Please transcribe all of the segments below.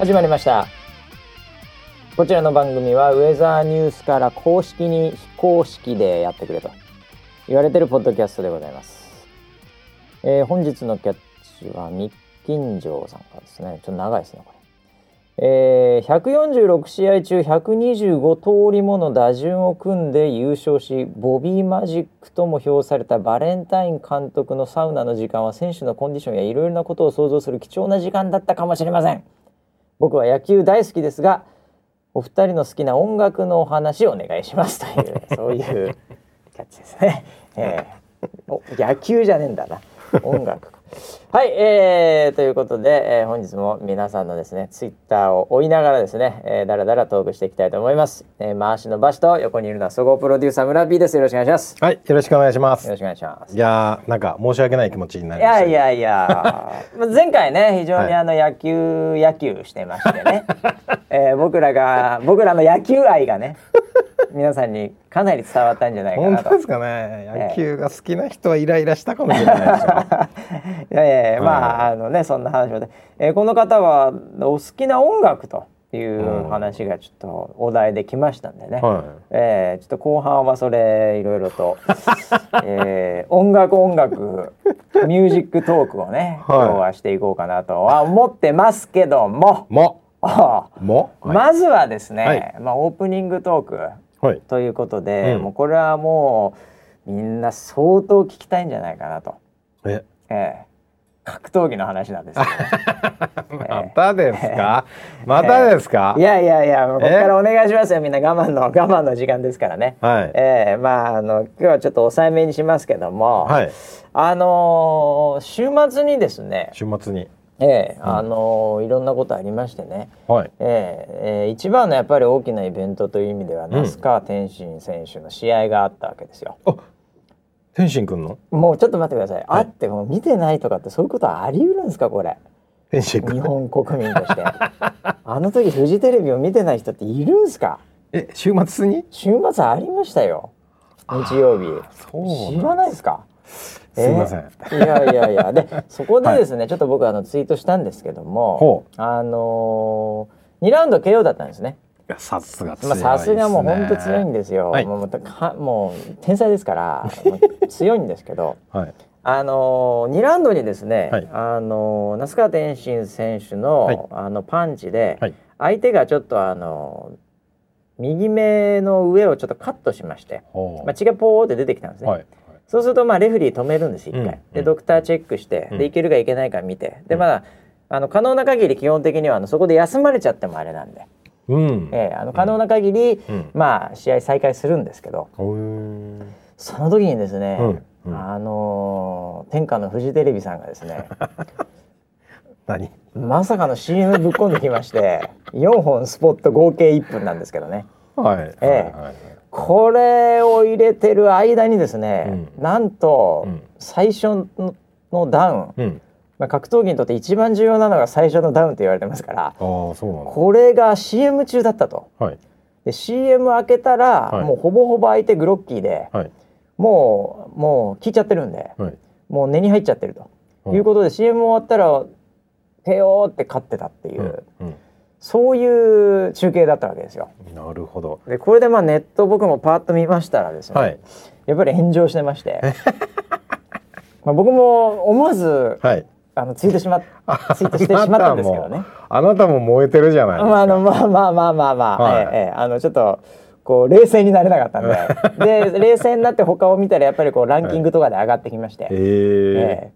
始まりました。こちらの番組はウェザーニュースから公式に非公式でやってくれと言われてるポッドキャストでございます、えー本日のキャッチは密金城さんからですね。ちょっと長いですねこれ。えー146試合中125通りもの打順を組んで優勝しボビーマジックとも評されたバレンタイン監督のサウナの時間は選手のコンディションやいろいろなことを想像する貴重な時間だったかもしれません。僕は野球大好きですがお二人の好きな音楽のお話をお願いします。というそういうキャッチですね、えー。お野球じゃねえんだな。音楽。かはい、えー、ということで、えー本日も皆さんのですねツイッターを追いながらですね、えー、だらだらトークしていきたいと思います、えー、回しのバシと横にいるのは総合プロデューサー村 P ですよろしくお願いしますはい、よろしくお願いします。よろしくお願いしますいやー、なんか申し訳ない気持ちにないりました。やいやいやまあ前回ね非常にあの野球、野球してましてね、えー僕らが僕らの野球愛がね皆さんにかなり伝わったんじゃないかなと本当ですかね。野球が好きな人はイライラしたかもしれないですよ。いやいやい。やまああのねそんな話を。で、えーこの方はお好きな音楽という話がちょっとお題できましたんでね、はえーちょっと後半はそれいろいろと、えー音楽音楽ミュージックトークをね、はい。今日はしていこうかなとは思ってますけども。い。も、あ。も、はい。まずはですね、はい。まあ、オープニングトークはい。ということで、うん。もうこれはもうみんな相当聞きたいんじゃないかなと。え、ええ格闘技の話なんですけ またですか？またですか？ど。い。やいやいや、ここからお願いしますよ。みんな我慢の 我慢の時間ですからね。はい。ええまああの今日はちょっと抑えめにしますけども、はい。あのー週末にですね、週末に。ええあのーいろんなことありましてね。はい。ええええ一番のやっぱり大きなイベントという意味では、ん那須川天心選手の試合があったわけですよ。あ、天心くんの？もうちょっと待ってください。あってもう見てないとかってそういうことはあり得るんですかこれ？天心くん。日本国民として あの時フジテレビを見てない人っているんですか？え、週末に？週末ありましたよ日曜日そう知らないですか？すいません。えいやいやいやで そこでですね、ちょっと僕あのツイートしたんですけどもほあのー、2ラウンド KO だったんですねさすが強いすね。さすがもう本当強いんですよ、はい。もうかもう天才ですから強いんですけど。はい。あのー、2ラウンドにですね、はい。あのー那須川天心選手の,、はい。あのパンチで、はい。相手がちょっとあの右目の上をちょっとカットしまして、まあ、血がポーって出てきたんですね、はい。そうするとまあレフェリー止めるんです一回、うん。でうん。ドクターチェックして、うん。でいけるかいけないか見て。でうん。まああの可能な限り基本的にはあのそこで休まれちゃってもあれなんで、うん。ええあの可能な限り、うん。まあ試合再開するんですけどほう。その時にですね、うんうんあのー天下のフジテレビさんがですね 何？まさかの CM ぶっ込んできまして 4本スポット合計1分なんですけどねはい。ええはいはいこれを入れてる間にですね、なんとうん最初のダウン、うん。まあ、格闘技にとって一番重要なのが最初のダウンと言われてますからああ、そうなんだ。これが CM 中だったとはい。で CM 開けたら、はいもうほぼほぼ相手グロッキーではい。もうもう効いちゃってるんではい。もう根に入っちゃってると、はいいうことで CM 終わったら KO って勝ってたっていう、うん。そういう中継だったわけですよ。うん。なるほど。でこれでまあネット僕もパーッと見ましたらですね、はい。やっぱり炎上してまして まあ僕も思わずはい。あのツイートしまツイートしてしまったんですけどね。あなたも燃えてるじゃない。まああのまあまあまあまあまあ、はいええええあのちょっとこう冷静になれなかったんでで冷静になって他を見たらやっぱりこうランキングとかで上がってきまして、えええ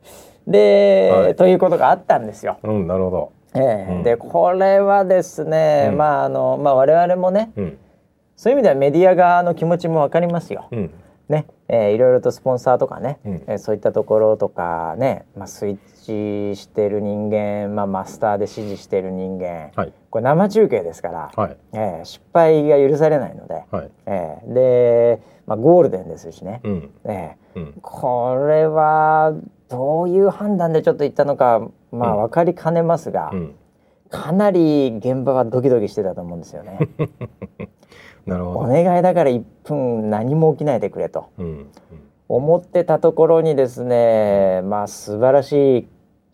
えで、はいということがあったんですよ。うん、なるほど。ええうんでこれはですね、うんまああのまあ我々もねうん。そういう意味ではメディア側の気持ちもわかりますよ。うん。ね、えーいろいろとスポンサーとかね、うんえーそういったところとかね、まあ、スイッチしてる人間、まあ、マスターで指示してる人間、はい。これ生中継ですから、はい。えー失敗が許されないので、はい。えーで、まあ、ゴールデンですしね、うん。えーうん。これはどういう判断でちょっと言ったのか、まあ、うん分かりかねますが、うん。かなり現場はドキドキしてたと思うんですよね。お なるほど。願いだから1分何も起きないでくれと。うん。思ってたところにですねまあ素晴らしい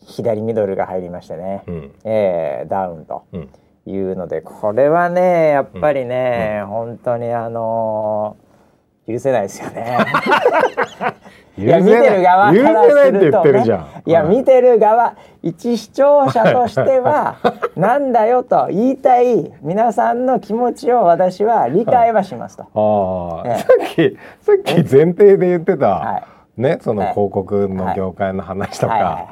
左ミドルが入りましてね、うん。えーダウンとうん。いうのでこれはねやっぱりね、本当にあのー許せないですよね。いや見てる側からないって言するとねってるじゃん。いや見てる側一視聴者としては なんだよと言いたい皆さんの気持ちを私は理解はしますと。ああ、ええ。さっきさっき前提で言ってた、はねそのはい。広告の業界の話とか、はいはいはい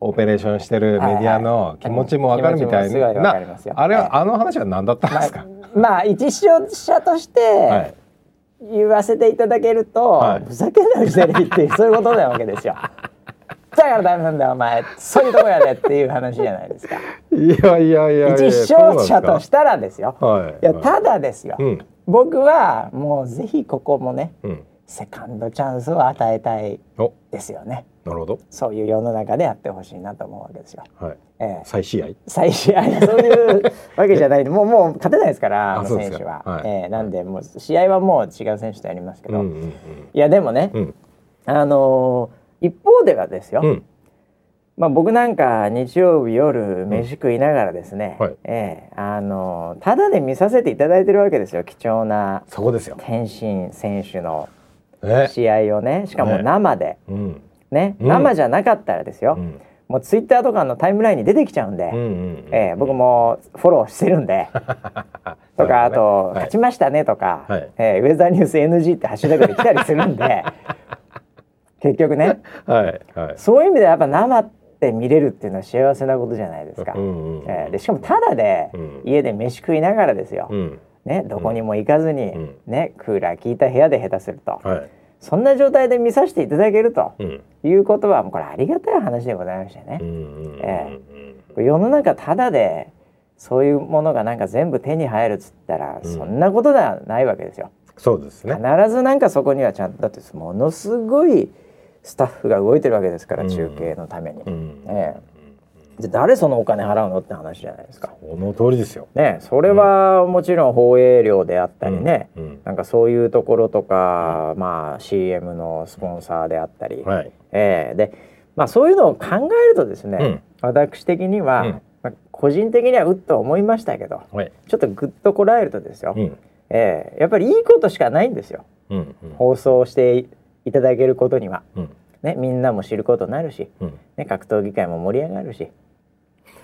オペレーションしてるメディアの気持ちもわかるみたいな。かりますよ。あれは、ええあの話は何だったんですか、まあ、まあ一視聴者としはてい。言わせていただけると、はい。ふざけんなよテレビっていうそういうことなわけですよ。だからダメなんだよお前。そういうとこやでっていう話じゃないですか。いやいやいや一視聴者としたらですよ。はいいやはい。ただですよ、うん。僕はもうぜひここもねうん。セカンドチャンスを与えたいおですよねなるほど。そういう世の中でやってほしいなと思うわけですよ。はい。ええ。再試合？最終いやそういうわけじゃない。もうもう勝てないですからあの選手は、かはい。ええ。なんでもう試合はもう違う選手とやりますけど、うんうんいやでもね、うん。あのー一方ではですよ、うん。まあ、僕なんか日曜日夜飯食いながらですね、はい。ええあのーただで見させていただいてるわけですよ貴重なそこですよ。天心選手のね試合をね。しかも生で、うんね、うん。生じゃなかったらですよ、うん。もうツイッターとかのタイムラインに出てきちゃうんで、僕もフォローしてるんで。とかあと、勝ちましたね」とか、はい。ええウェザーニュース NG」ってハッシュタグで来たりするんで。結局ね。はいはい。そういう意味ではやっぱ生って見れるっていうのは幸せなことじゃないですか。うんうんうんええでしかもただでうん。家で飯食いながらですよ、うん。ね、どこにも行かずに、うん。ね、クーラー効いた部屋で下手すると、はいそんな状態で見させていただけるとうん。いうことはもうこれありがたい話でございましてね。う。んうんうんえ世の中ただでそういうものがなんか全部手に入るっつったら、うん。そんなことではないわけですよ。そうですね。必ずなんかそこにはちゃんとだってものすごいスタッフが動いてるわけですから、うん。中継のために。うんえで誰そのお金払うのって話じゃないですか。この通りですよ。ねそれはもちろん放映料であったりね、うんうん。なんかそういうところとか、まあ CM のスポンサーであったり、はい。えーでまあそういうのを考えるとですね、うん。私的には、うん。まあ個人的にはうっと思いましたけどはい。ちょっとぐっとこらえるとですよ、うん。えーやっぱりいいことしかないんですよ。うんうん。放送していただけることには、うん。ね、みんなも知ることになるし、うん。ね、格闘技界も盛り上がるし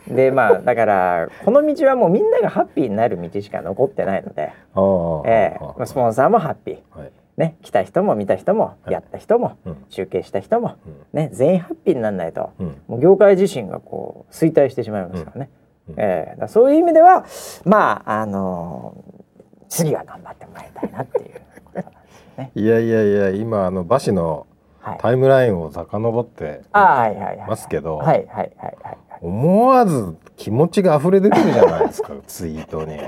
でまあだからこの道はもうみんながハッピーになる道しか残ってないので、えーまあスポンサーもハッピー。はいね、来た人も見た人も、はいやった人も、うん中継した人も、うんね、全員ハッピーにならないと、うんもう業界自身がこう衰退してしまいますからね。うんええだからそういう意味ではまああのー次は頑張ってもらいたいなっていうことなんですね。いやいやいや今あの馬氏のはい。タイムラインを遡って。ますけどはいはいはいはいはい。思わず気持ちが溢れ出てるじゃないですか。ツイートに。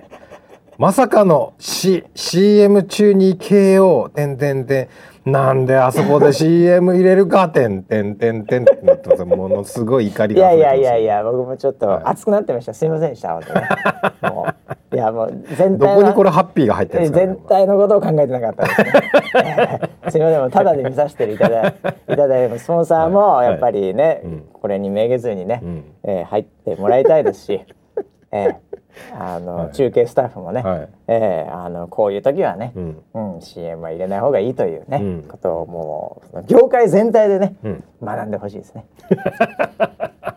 まさかの、C、CM 中に KO てんてんてん。なんであそこで CM 入れるか？てんてんてんてんってなってます。ものすごい怒りいやいやいやいや僕もちょっはい。と熱くなってました。すいませんでしたね。もういやもう全ど体はこにこれハッピーが入ってる全体のことを考えてなかったですね。みません、ただで見させていただいいただいて、スポンサーもやっぱりね、うん。これにめげずにね、うん。えー入ってもらいたいですし、ええあの、はい。中継スタッフもね、はい。ええあのこういう時はね、うん。うん、CM は入れない方がいいというね、うん。ことをもう業界全体でね、うん。学んでほしいですね。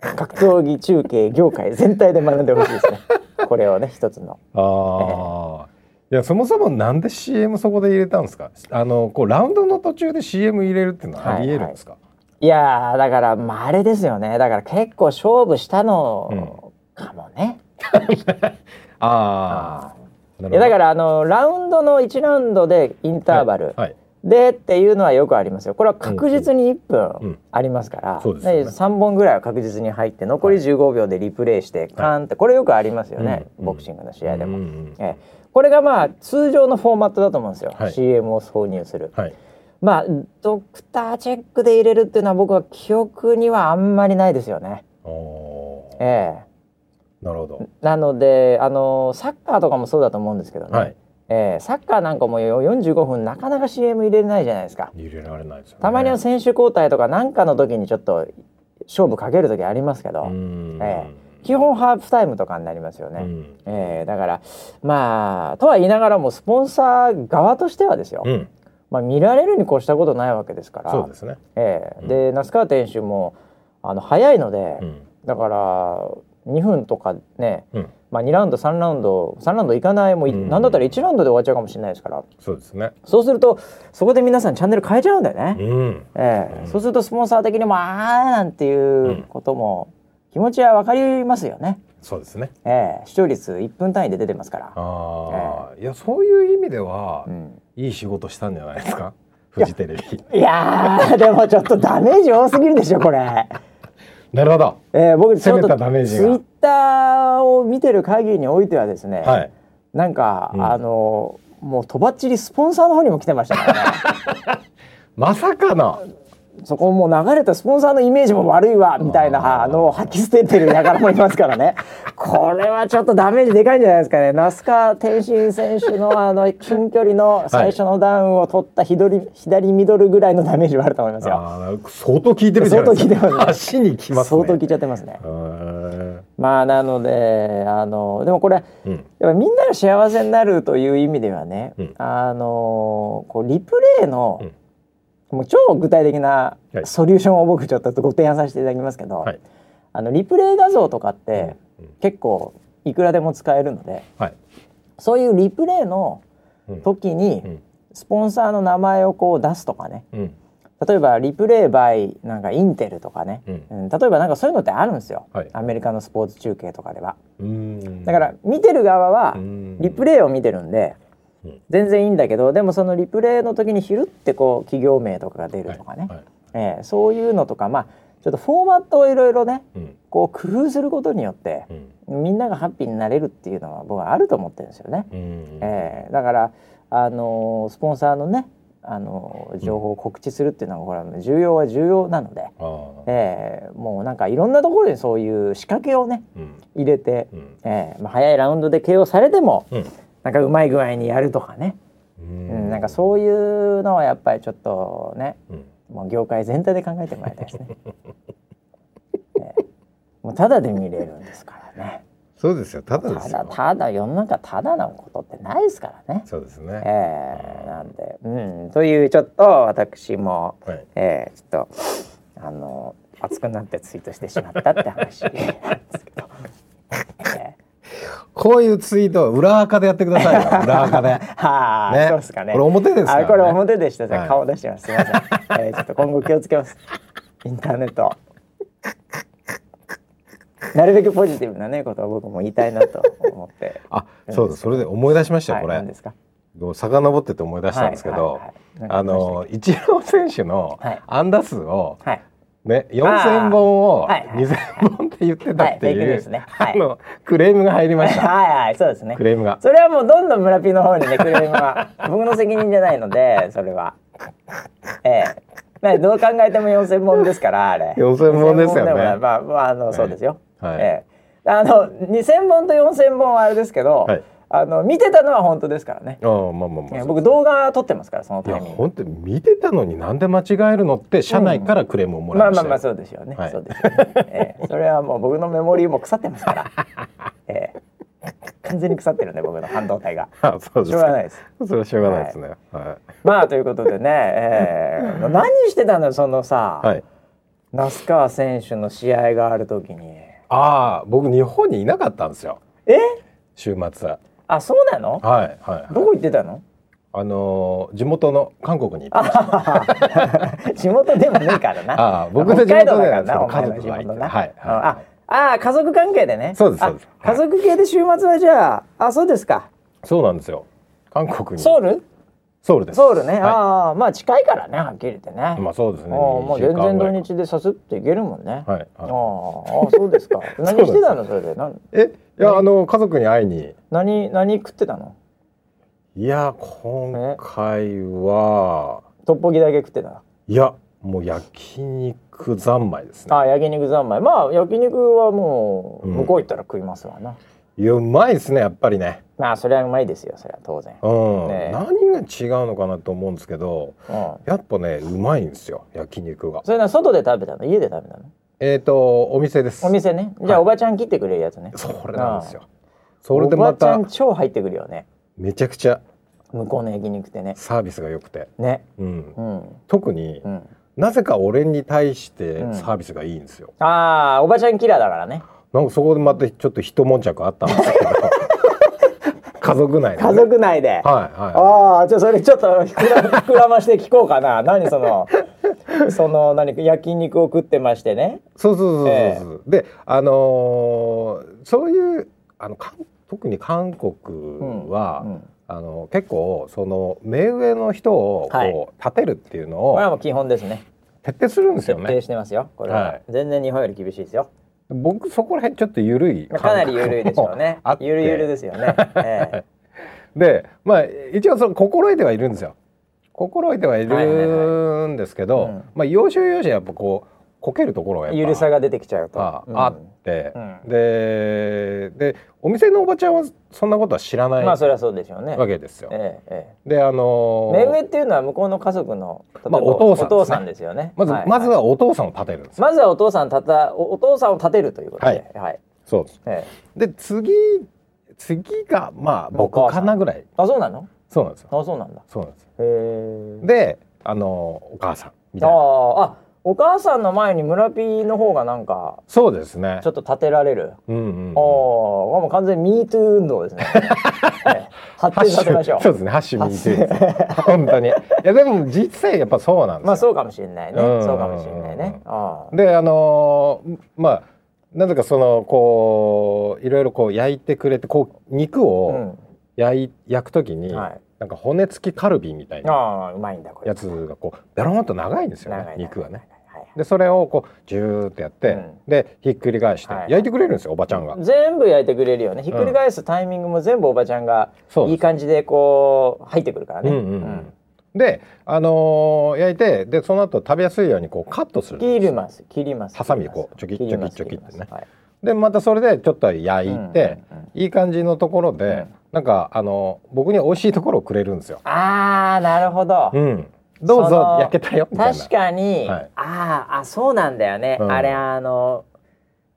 格闘技中継業界全体で学んでほしいですね。これをね一つの。ああ、いやそもそもなんで CM そこで入れたんですか？あのこうラウンドの途中で CM 入れるっていうのはありえるんですか、いやーだからまああれですよね。だから結構勝負したのかもね。ああい。やだかららあのラウンドの1ラウンドでインターバルはいでっていうのはよくありますよ。これは確実に1うん。分ありますから、そうですよね。3本ぐらいは確実に入って残り15秒でリプレイしてカーンってこれよくありますよね、うん。ボクシングの試合でも。うんうんええ。これがまあ通常のフォーマットだと思うんですよ、はい。CM を挿入する。はい。まあドクターチェックで入れるっていうのは僕は記憶にはあんまりないですよね。ええ。なるほど。なのであのサッカーとかもそうだと思うんですけどね、はいええサッカーなんかもよ45分なかなか CM 入れれないじゃないですか。入れられないですよね。たまには選手交代とかなんかの時にちょっと勝負かける時ありますけど、うん。え基本ハーフタイムとかになりますよね。うん。えーだからまあとは言いながらもスポンサー側としてはですよ、うん。まあ、見られるに越したことないわけですから。そうですね。ええうん。で那須川選手もあの早いので、うん。だから2分とかね、うんまあ、2ラウンド3ラウンド3ラウンドいかないもうい、うんなんだったら1ラウンドで終わっちゃうかもしれないですからそうですね。そうするとそこで皆さんチャンネル変えちゃうんだよね。うん。ええうんそうするとスポンサー的にもあーなんていうことも気持ちは分かりますよね。そうですね。ええ視聴率1分単位で出てますから。ああ、いやそういう意味では、うんいい仕事したんじゃないですか？フジテレビ。いやーでもちょっとダメージ多すぎるでしょこれ。なるほど。えー、僕ちょっとツイッターを見てる限りにおいてはですね、はい。なんか、うんあのもうとばっちりスポンサーの方にも来てましたからね まさかの。そこもう流れたスポンサーのイメージも悪いわみたいなのを吐き捨ててる輩もいますからね これはちょっとダメージでかいんじゃないですかね那須川天心選手のあの近距離の最初のダウンを取った左,、左ミドルぐらいのダメージはあると思いますよ。相当効いてるじゃないですか。相当効いてますね足にきますね。相当効いちゃってますね。まあなのであのでもこれうん。やっぱみんなが幸せになるという意味ではね、うんあのこうリプレイの、うんもう超具体的なはい。ソリューションを僕ちょっとご提案させていただきますけど、はい。あのリプレイ画像とかって、うん。結構いくらでも使えるのではい。そういうリプレイのうん。時にうん。スポンサーの名前をこう出すとかね。うん。例えばリプレイ by なんかインテルとかね、うん。うん。例えばなんかそういうのってあるんですよ、はい。アメリカのスポーツ中継とかでは。だから見てる側はうん。リプレイを見てるんでうん全然いいんだけどでもそのリプレイの時にひるってこう企業名とかが出るとかね、はいはい。えーそういうのとかまあちょっとフォーマットをいろいろねうん。こう工夫することによってうん。みんながハッピーになれるっていうのは僕はあると思ってるんですよね。うんえーだからあのースポンサーのねあのー情報を告知するっていうのはこれは重要は重要なので。えーもうなんかいろんなところにそういう仕掛けをねうん。入れて、うん。えーまあ、早いラウンドで KO されてもうんなんかうまい具合にやるとかね、ううん、なんかそういうのはやっぱりちょっとねうんもう業界全体で考えてもらいたいですね。えーもうただで見れるんですからね。そうですよ。ただでただすよ。ただ世の中ただのことってないですからね。そうですね。えーなんで、うん、というちょっと私も、はい。えーちょっとあの熱くなってツイートしてしまったって話なんですけど。えこういうツイートは裏垢でやってくださいよ。裏垢で。ーはあ、ねそうですかね。これ表ですからねあこれ表でした。はい顔出してます。すみません。えーちょっと今後気をつけます。インターネット。なるべくポジティブなねことを僕も言いたいなと思って。あ、そうだ。それで思い出しましたよ。これはい何。ですか？遡ってて思い出したんですけどあのイチロー選手のはい安打数をはい。ね、4000本をはいはい2000本って言ってたってはいうね はいあのクレームが入りました。はいはいそうですねク。レームが。それはもうどんどん村ピーの方にねクレームは 僕の責任じゃないのでそれは。ええねどう考えても4000本ですからあれ。4000本ですよね4000本でもまあまああのそうですよ。はいええあの2000本と4000本はあれですけど、はいあの見てたのは本当ですからね。ああまあまあまあ。ええ僕動画撮ってますからそのいや。本当に見てたのになんで間違えるのって社内からクレームをもらいましたよ。まあまあまあそうですよね。はいそうですよね。ええ それはもう僕のメモリーも腐ってますから。ええ完全に腐ってるね僕の半導体が。あそうですしょうがないです。それはしょうがないですね。はまあということでね、えー、何してたのそのさ、い。はい。那須川選手の試合がある時に。ああ僕日本にいなかったんですよ。え？週末。あそうなの？はいはい。どこ行ってたの？あのー地元の韓国に。地元でもねえからな。ああ僕の地元ではだからな、お前の地元な。はいあああ家族関係でね。そうですそうですあ家族系で週末はじゃあ、あそうですか。そうなんですよ。韓国に。ソウル？ソウルです。ソウルね。はああまあ近いからねはっきり言ってね。い。まあそうですね。もう全然土日でさすっていけるもんね。はい。ああはああそうですか。何してたのそれで？なんい。えいやあの家族に会いに。何何食ってたの？いや今回はトッポギだけ食ってた？いやもう焼肉三昧ですね。あ焼肉三昧。まあ焼肉はもううん向こう行ったら食いますわな。いやうまいですねやっぱりね。まあそれはうまいですよ。それは当然。うん。ね。え何が違うのかなと思うんですけど、うん。やっぱねうまいんですよ焼肉が。それな外で食べたの？家で食べたの？えっ、とお店です。お店ね。じゃあ、はいおばちゃん切ってくれるやつね。それなんですよ。それでまおばちゃたん超入ってくるよね。めちゃくちゃ向こうの焼肉ってね。サービスが良くて、ね。うん。うん。特に、うん。なぜか俺に対してうん。サービスがいいんですよ、ああおばちゃんキラーだからね。なんかそこでまたちょっと一悶着あったんですけど 家族内でね、家族内で、はいはい。ああじゃあそれちょっと膨ら膨らまして聞こうかな。何そのその何か焼肉を食ってましてね。そうそうそうそう、えであのーそういうあの特に韓国は、うんあの結構その目上の人をこう、はい。立てるっていうのをこれはもう基本ですね。徹底するんです徹よね。底してますよ。これは、はい。全然日本より厳しいですよ僕そこら辺ちょっと緩いかなり緩いでしょうね。ゆるゆるですよね、え でまあ一応その心得てはいるんですよ。心得てはいるんですけど、うんまあ要所要所やっぱこうこけるところがゆるさが出てきちゃうと。うん。ああって、うん。ででお店のおばちゃんはそんなことは知らないわまあそれはそうでしょうね。けですよ。えええであのえー目上っていうのは向こうの家族のまあお父さんですね。お父さんですよね。まず、はい。まずはお父さんを立てるんですよ。まずはお父さんたたおお父さんを立てるということで、はい。そうです。ええ。で次次がまあ僕かなぐらい。あそうなの？そうなんですよ。あそうなんだ。そうなんですよ。へえ。であのお母さんみたいな。ああお母さんの前に村ピーの方がなんかそうですねちょ。っと立てられる、うんうんうん。ああもう完全にミートゥー運動ですね、ええ発展させましょうそうですね。ハッシュミートゥーです。本当に。いやでも実際やっぱそうなんですよ。まあそうかもしれないね、うんそうかもしれないね、であのーまあなぜかそのこういろいろこう焼いてくれてこう肉うをん焼い焼くときに、はいなんか骨付きカルビみたいなああうまいんだこれやつがこうベロンと長いんですよね肉がね。でそれをこうジューってやって、うん。でひっくり返してはい。焼いてくれるんですよおばちゃんが。全部焼いてくれるよね。ひっくり返すタイミングも全部おばちゃんがいい感じでこう入ってくるからね、うんうんうん。であのー焼いてでその後食べやすいようにこうカットする切ります。切ります。ハサミでこうチョキ切りますチョキチョキってねでまたそれでちょっと焼いて、うんうんうんいい感じのところで、うんなんかあの僕に美味しいところをくれるんですよ。あーなるほど、うん、どうぞ焼けたよ。確かに、はい。あーあそうなんだよね、うん。あれあの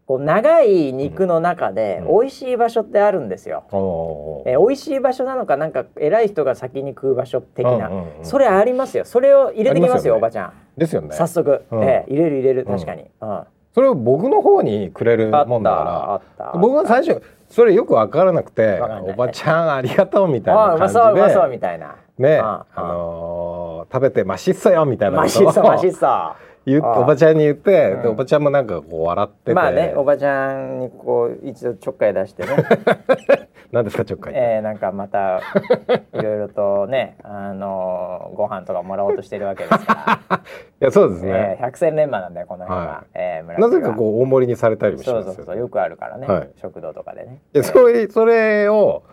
こう長い肉の中でうん。美味しい場所ってあるんですよ、おーえー美味しい場所なのかなんか偉い人が先に食う場所的な、うんうんうん。それありますよ。それを入れてきますよね。おばちゃん。ですよね。早速、うん。えー入れる入れる確かに、うん。それを僕の方にくれるもんだから、僕は最初それよく分からなくておばちゃんありがとうみたいな感じそううまそうでみたいな。ね、ああのー食べてマシっそよみたいなマシッソマシっあーおばちゃんに言って、うん。でおばちゃんもなんかこう笑ってて、まあねおばちゃんにこう一度ちょっかい出してね。何ですかちょっかい。えー、なんかまたいろいろとね、あのーご飯とかもらおうとしてるわけですから、いやそうですね。えー、百戦錬磨なんだよこの辺は、はえーなぜかこう大盛りにされたりもしそうますよそうそうよくあるからね、はい。食堂とかでね。いやそれそれを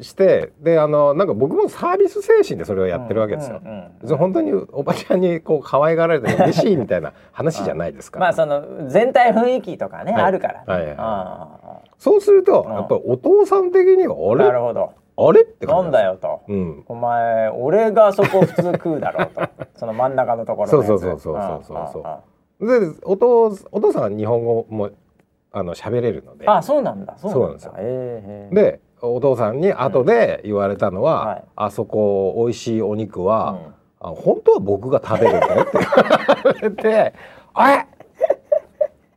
してであのなんか僕もサービス精神でそれをやってるわけですよ。うんうんうん本当におばちゃんにこう可愛がられて嬉しいみたいな話じゃないですから。まあその全体雰囲気とかね、はい。あるから、ね。はいはいあそうするとうん。やっぱりお父さん的にはああれ？なるほど。あれ？ってなんだよと、うん。お前俺がそこ普通食うだろうと。その真ん中のところそうそうそうそうそうそうでお父お父さんは日本語もあの喋れるので。あそうなんだ。そうなんだ。そうえーえー。でお父さんに後で言われたのは、はい。あそこ美味しいお肉は、うん。あ本当は僕が食べるんだよって。言われて「あれ？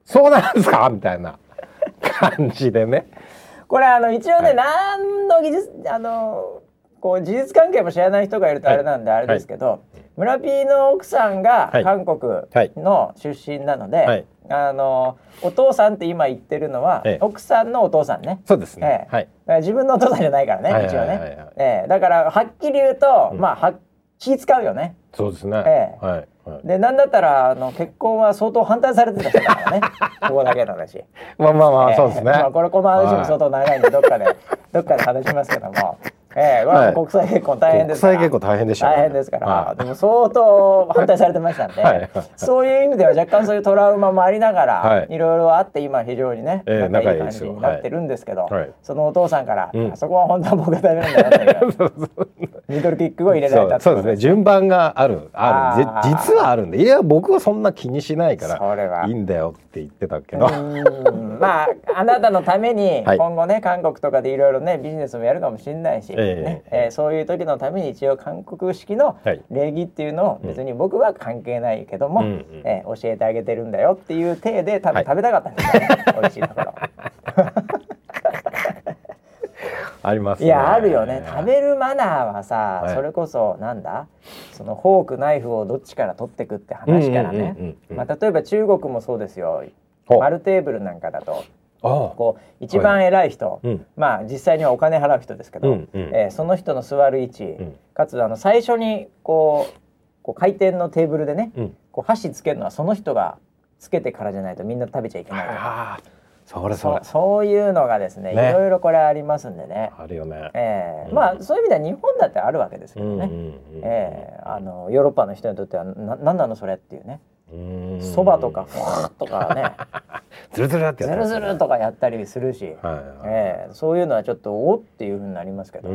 そうなんですか?」みたいな感じでね。これあの一応ね、はい。何の技術あのこう事実関係も知らない人がいるとあれなんであれですけど、村 P の奥さんがはい韓国の出身なので、はいあのお父さんって今言ってるのは、ええ奥さんのお父さんね。そうですね。ええはい。自分のお父さんじゃないからね、はい一応ね、はいはいはいええだからはっきり言うと、うんまあは気使うよねそうですね。ええはい。はい。でなんだったらあの結婚は相当反対されてた人だからね ここだけの話。まあまあまあ、えーそうですね。まあこれこの話も相当長いんでどっかでどっかで話しますけども、えー、これは国際結婚大変です。国際結構大変でしょうね。大変ですから、はい。でも相当反対されてましたんで、はい。はいそういう意味では若干そういうトラウマもありながら、はい。い、ろいろあって今非常にね、えー仲いい感じになってるんですけど、はい。そのお父さんから、うん。あそこは本当は僕が食べるんだよってミドルキックを入れられたそうそうですね。順番がある。ある。実はあるんで。いや僕はそんな気にしないからそれは。いいんだよって言ってたけど、うん。まああなたのためにはい。今後ね韓国とかでいろいろねビジネスもやるかもしれないし、ええねえ。ーそういう時のために一応韓国式のはい。礼儀っていうのを別に僕は関係ないけども、うんうん。えー教えてあげてるんだよっていう体で多分はい。食べたかったんですよね、美味しいところ。ありますね。いやあるよね。食べるマナーはさ、はい。それこそなんだ？そのフォークナイフをどっちから取ってくって話からね、例えば中国もそうですよ。丸テーブルなんかだとこう一番偉い人、うん。まあ実際にはお金払う人ですけど、うんうん。えーその人の座る位置、ん。かつあの最初にこうこう回転のテーブルでね、うん。こう箸つけるのはその人がつけてからじゃないとみんな食べちゃいけないそれそれそうそういうのがですねね。いろいろこれありますんでね。あるよね。えーうん。まあそういう意味では日本だってあるわけですけどね、ヨーロッパの人にとってはななんなのそれっていうね。うんそばとかフワーとかね。ズルズルってやズルズルとかやったりするし、はいはい。えーそういうのはちょっとおっていうふうになりますけど、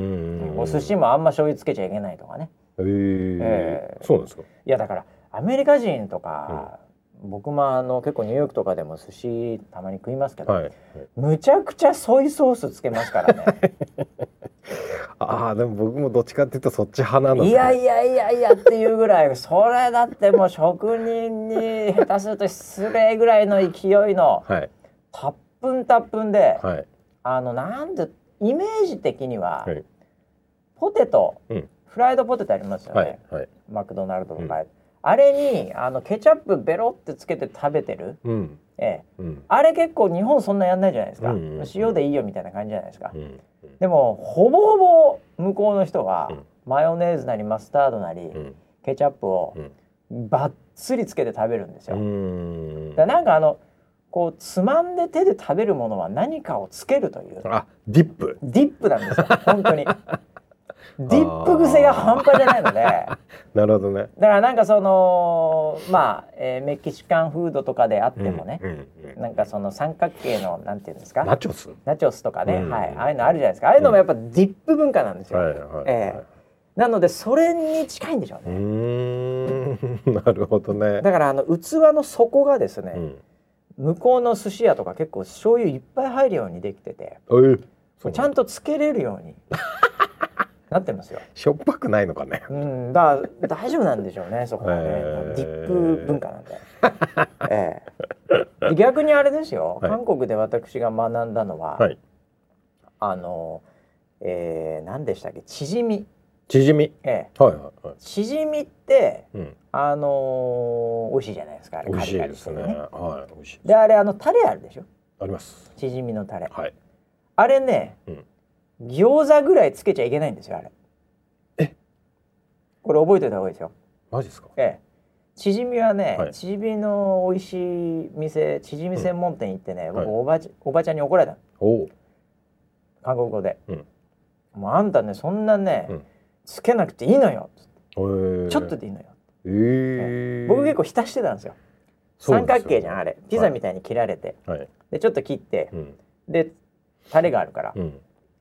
お寿司もあんま醤油つけちゃいけないとかね。へええ。ーそうですか？いやだからアメリカ人とか、僕もあの結構ニューヨークとかでも寿司たまに食いますけど、はい。はいむちゃくちゃソイソースつけますからね。ああでも僕もどっちかっていうとそっち派なのいやいやいやいやっていうぐらいそれだってもう職人に下手すると失礼ぐらいの勢いのはい。たっぷんたっぷんで、はい。あのなんでイメージ的には、はい。ポテト、うん。フライドポテトありますよね、はいはい。マクドナルドとか、うんあれにあのケチャップベロってつけて食べてる、うん。ええ、うん。あれ結構日本そんなやんないじゃないですか、うんうんうん。塩でいいよみたいな感じじゃないですか、うんでもほぼほぼ向こうの人は、うん。マヨネーズなりマスタードなり、うん。ケチャップをバッツリつけて食べるんですよ、うんだなんかあのこうつまんで手で食べるものは何かをつけるという。あディップ。ディップなんですよ。本当にディップ癖が半端じゃないので。なるほどね。だからなんかそのまあ、えーメキシカンフードとかであってもね、うんうんなんかその三角形のなんていうんですか？ナチョス？ナチョスとかね、うん。はい、ああいうのあるじゃないですか。ああいうのもやっぱディップ文化なんですよ、はいはい。ええなのでそれに近いんでしょううーね、ん。なるほどね。だからあの器の底がですね、うん。向こうの寿司屋とか結構醤油いっぱい入るようにできててえーちゃんとつけれるようになってますよ。しょっぱくないのかね。うん、だ大丈夫なんでしょうねそこはね、へー。ディップ文化なんで。ええ、で逆にあれですよ、はい。韓国で私が学んだのは、はい。あの、えー、何でしたっけ？チヂミ、縮みええ、はいはいはい。チヂミってうん。あのー美味しいじゃないですかあれ。美味しいですね。はい美味しい。であれあのタレあるでしょ？あります。チヂミのタレ。はい。あれね、うん餃子ぐらいつけちゃいけないんですよあれ。え？これ覚えておいた方がいいですよ。マジですか？ええ。チヂミはね、はい。チヂミの美味しい店、チヂミ専門店行ってね、はい僕おばちおばちゃんに怒られたの。おお韓国語で、うん。もうあんたねそんなね、うん。つけなくていいのよ、え。ーちょっとでいいのよ。え。え僕結構浸してたんですよ。三角形じゃんあれ、ピザみたいに切られて、はい。でちょっと切って。う、ん。でタレがあるから、うん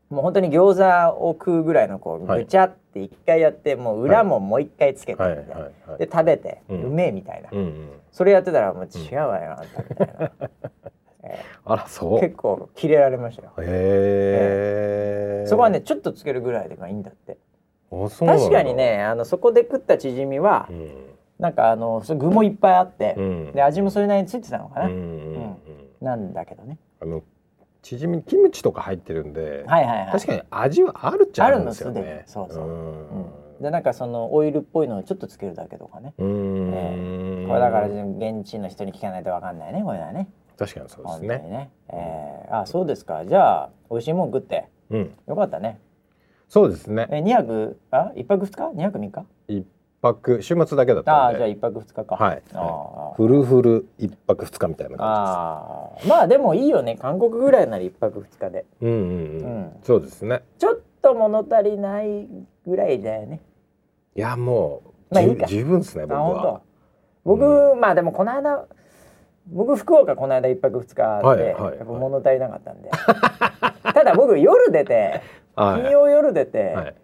もう本当に餃子を食うぐらいのこうはい。ぐちゃって一回やってもう裏ももう一回つけてはいで食べて、ううんめえみたいな、それやってたらもう違うわよあんた。みたいな、えあらそう？ー結構キレられましたよ。へえそこはねちょっとつけるぐらいでがいいんだって。確かにねあのそこで食ったチヂミは、うん。なんかあのそ具もいっぱいあって、うん。で味もそれなりについてたのかな、うん。なんだけどね。あのチヂミキムチとか入ってるんではいはいはい。確かに味はあるっちゃあるんですよね。そうそう。うでなんかそのオイルっぽいのをちょっとつけるだけとかね、うーんこれだから現地の人に聞かないとわかんないねこれはね。確かにそうですね。ね。えー、あそうですか。じゃあ美味しいもん食って。うん。よかったね。そうですね。え二泊あ一泊二日？二泊三日？一泊週末だけだったんでああじゃあ一泊二日か。はいあーフルフル一泊二日みたいな感あーまあでもいいよね。韓国ぐらいなら一泊二日で。じですうんうんううんんそうですねちょっと物足りないぐらいだよね。いやもうまあいいか十十分ですね僕あ本は当。僕、まあでもこの間僕福岡この間一泊二日で、はいはいやっぱ物足りなかったんで。ただ僕夜出てはい金曜夜出て。はい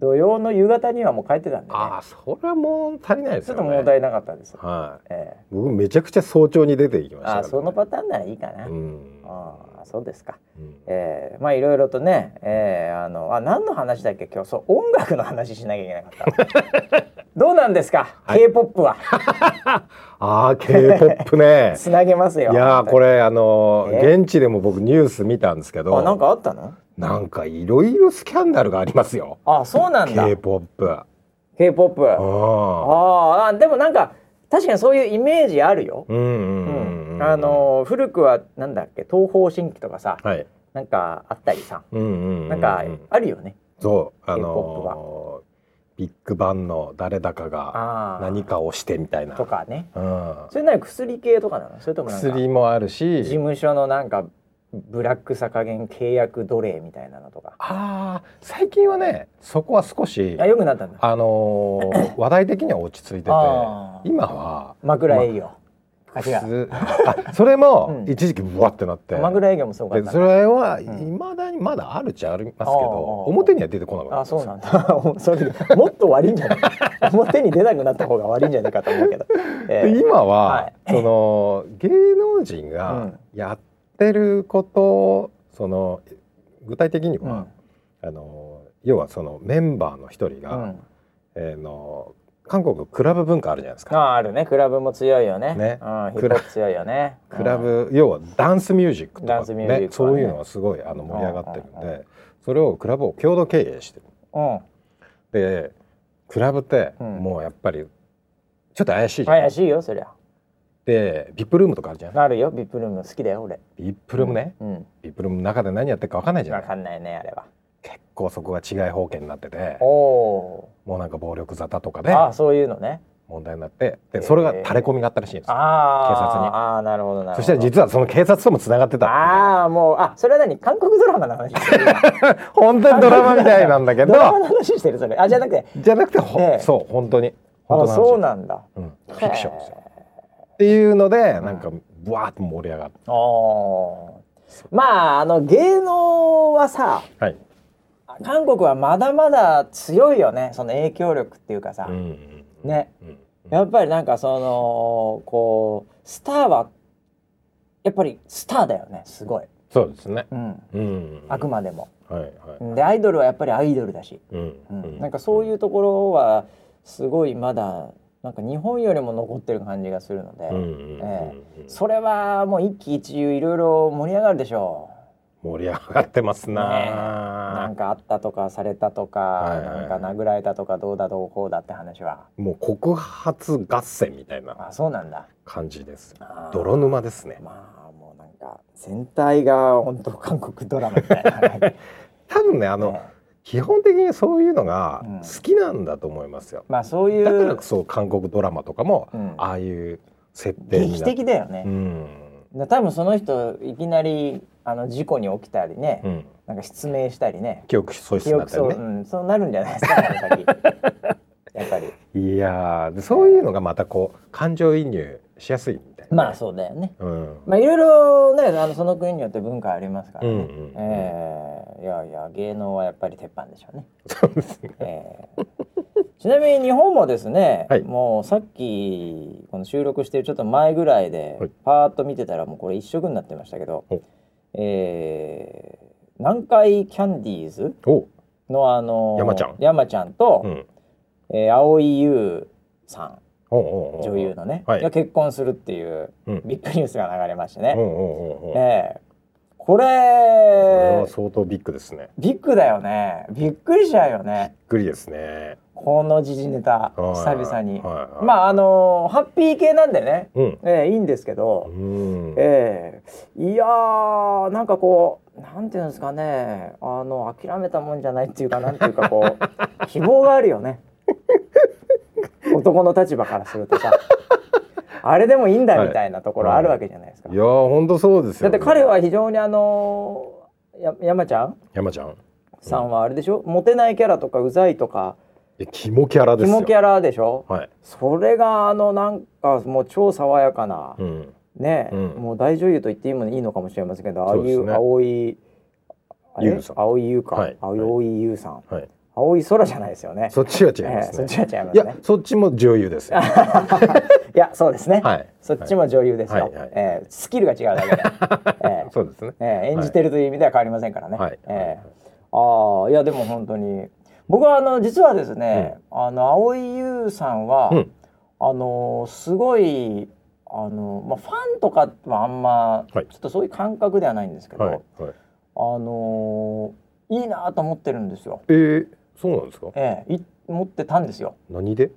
土曜の夕方にはもう帰ってたんでね。ああそれはもう足りないですちょっと物足りなかったです、はい。ええ。僕めちゃくちゃ早朝に出ていきましたからあそのパターンならいいかな、うん。ああそうですか。うん。えー、まあいろいろとね、えー、あのあ何の話だっけ？今日。そう音楽の話しなきゃいけなかった。どうなんですか、はい。K-POP は。ああ K-POP ね。つなげますよ。いやーこれあのえ。現地でも僕ニュース見たんですけど。あなんかあったの？なんかいろいろスキャンダルがありますよ。あそうなんだ。K-POP あ K-POP あああでもなんか確かにそういうイメージあるよ、うんうんうんあの古くはなんだっけ？東方神起とかさはい。なんかあったりさ。うんうんうんうん。なんかあるよね、そうあのービッグバンの誰だかが何かをしてみたいな。とかね。うん。それなり薬系とかなの？それともなんか薬もあるし。事務所のなんかブラックさ加減契約奴隷みたいなのとか。ああ最近はねそこは少しあよくなったんだ。あのー 話題的には落ち着いてて今は枕営業、あ違う。すあそれもうん。一時期ブワってなって、枕営業もすごかそれはん。いまだにまだあるっちゃありますけど、あー。表には出てこなくなったあそうなんだ。それもっと悪いんじゃない？表に出なくなった方が悪いんじゃないかと思うけど、えでー今は、はい。その芸能人うがん。やってることをその具体的には、うん。あの要はそのメンバーの一人が、うん。えーの韓国クラブ文化あるじゃないですか。ああるね。クラブも強いよね。ね。うん、ヒップホップ強いよね。クラブ、要はダンスミュージックとか。ね。ねそういうのはすごいあの盛り上がってるんうんうん。うでそれをクラブを共同経営してる。うん、うん。でクラブってうん。もうやっぱりちょっと怪しいじゃん、怪しいよそりゃでビップルームとかあるじゃん。あるよビップルーム好きだよ俺。ビップルームね、うん。ビップルームの中で何やってるか分かんないじゃないわか。んないねあれは。結構そこが違い保険になってて。おおもうなんか暴力沙汰とかー、でああそういうのね。問題になって。でそれが垂れ込みがあったらしいんですよ、ああ警察に。ああなるほどなるほど。そしたら実はその警察ともつながってた。ああもうあそれは何？韓国ドラマの話。本当にドラマみたいなんだけど。ドラマの話してるそれ。あじゃなくて。じゃなくてほ、ええ。そう本当に。本当の話。あそうなんだ。うん、フィクションですよっていうのでなんかブワーッと盛り上がって、あー。まああの芸能はさはい、韓国はまだまだ強いよね。その影響力っていうかさ、うんね。うんやっぱりなんかそのこうスターはやっぱりスターだよね。すごい、そうですね。うん、うん。あくまでも。はいはい。でアイドルはやっぱりアイドルだし、うん。うん。なんかそういうところはすごいまだなんか日本よりも残ってる感じがするので、それはもう一喜一憂いろいろ盛り上がるでしょ盛り上がってますう。ねえ。ななんかあったとかされたとか、はいはいなんか殴られたとかどうだどうこうだって話は。もう告発合戦みたいなあそうなんだ。感じです。泥沼ですね。まあもうなんか全体が本当韓国ドラマみたいな。多分ねあの、ね基本的にそういうのがうん好きなんだと思いますよ。まあそういだからうこそ韓国ドラマとかも、うんああいう設定劇的だよねう、ん。だ多分その人いきなりあの事故に起きたりね、うん。なんか失明したりね記憶喪失になったりね。うん、そうなるんじゃないですかやっぱり いやそういうのがまたこう感情移入しやすいみたいな。まあそうだよねうん。まあいろいろねあのその国によって文化ありますからね、うんうんうんえーいやいや芸能はやっぱり鉄板でしょうね、そうですね。えーちなみに日本もですね、はい。もうさっきこの収録してるちょっと前ぐらいではい。パーッと見てたらもうこれ一色になってましたけど、おえー南海キャンディーズお。のあの山ちゃん。山ちゃんと、うん。えー青井優さん。う女優のね、はい。が結婚するっていううん。ビッグニュースが流れましてね、ええこれは相当ビッグですね。ビッグだよね。びっくりしちゃうよね。びっくりですね。この時事ネタはい久々に、まああのハッピー系なんでね、うん。ええいいんですけど、うえ。いやーなんかこうなんていうんですかね。あの諦めたもんじゃないっていうかなんていうかこう 希望があるよね。男の立場からするとさあれでもいいんだみたいなところあるわけじゃないですか、いやー本当そうですよ、だって彼は非常にあのや山ちゃん？山ちゃん。さんはあれでしょ、モテないキャラとかうざいとか。えキモキャラですよ。キモキャラでしょ？はい。それがあのなんかもう超爽やかな、うん。ね、うん。もう大女優と言っていいもいいのかもしれませんけど、ああいう青い優さん。青い優か、はい。青い優さん、はい。青い空じゃないですよね。そっちは違いますね、ええそっちは違いまいやすね。そっちも女優ですよ。いやそうですね。はい。そっちも女優ですよ。はいはい。ええスキルが違うだけで。ええ。そうですね。ええ演じてるという意味では変わりませんからね。はい。ええ。ああいやでも本当に。僕はあの実はですね、あの蒼井優さんは、うん。あのすごいあのまあファンとかはあんま、はい。ちょっとそういう感覚ではないんですけど、はいはい。あのいいなと思ってるんですよ。えー、そうなんですか？ええい思ってたんですよ。何で？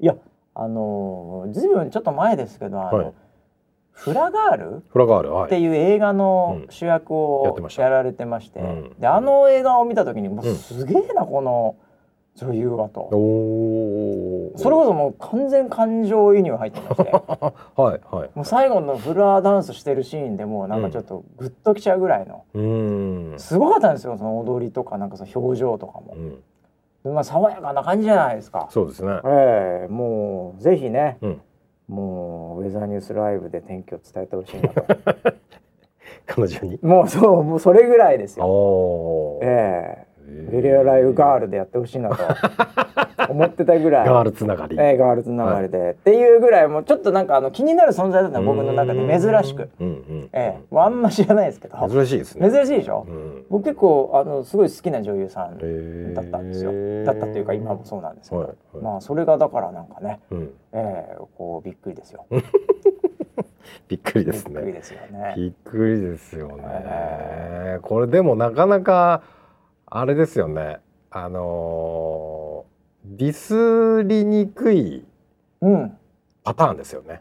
いやあのずいぶんちょっと前ですけどあの、はい。フラガール？フラガールはい。っていう映画のうん。主役やをってました。やられてまして、うん。であの映画を見た時にもううん。すげえなこの女優はと、おおそれこそもう完全感情移入入ってまして。はいはい。もう最後のフラダンスしてるシーンでもうなんかちょっとグッときちゃうぐらいの、うーん。すごかったんですよその踊りとかなんかその表情とかも。う、ん。でまあ爽やかな感じじゃないですか。そうですね。ええもうぜひね、うん。もうウェザーニュースライブで天気を伝えてほしいなと。彼女に。もうそうもうそれぐらいですあよ。ー。ええ。えゲリラライブガールでやってほしいなと 思ってたぐらい。ガールつながり。ええガールつながりで、っていうぐらいもうちょっとなんかあの気になる存在だったの僕の中で。珍しく、うんうんええ。もうあんま知らないですけど。珍しいですね。珍しいでしょ、うん。僕結構あのすごい好きな女優さんだったんですよ、だったっていうか今もそうなんですけど、はいはい。まあそれがだからなんかね、うん。ええこうびっくりですよ。びっくりでびっすねくりですよね。びっくりですよね。え。これでもなかなかあれですよね。あのーディスりにくいうん。パターンですよね。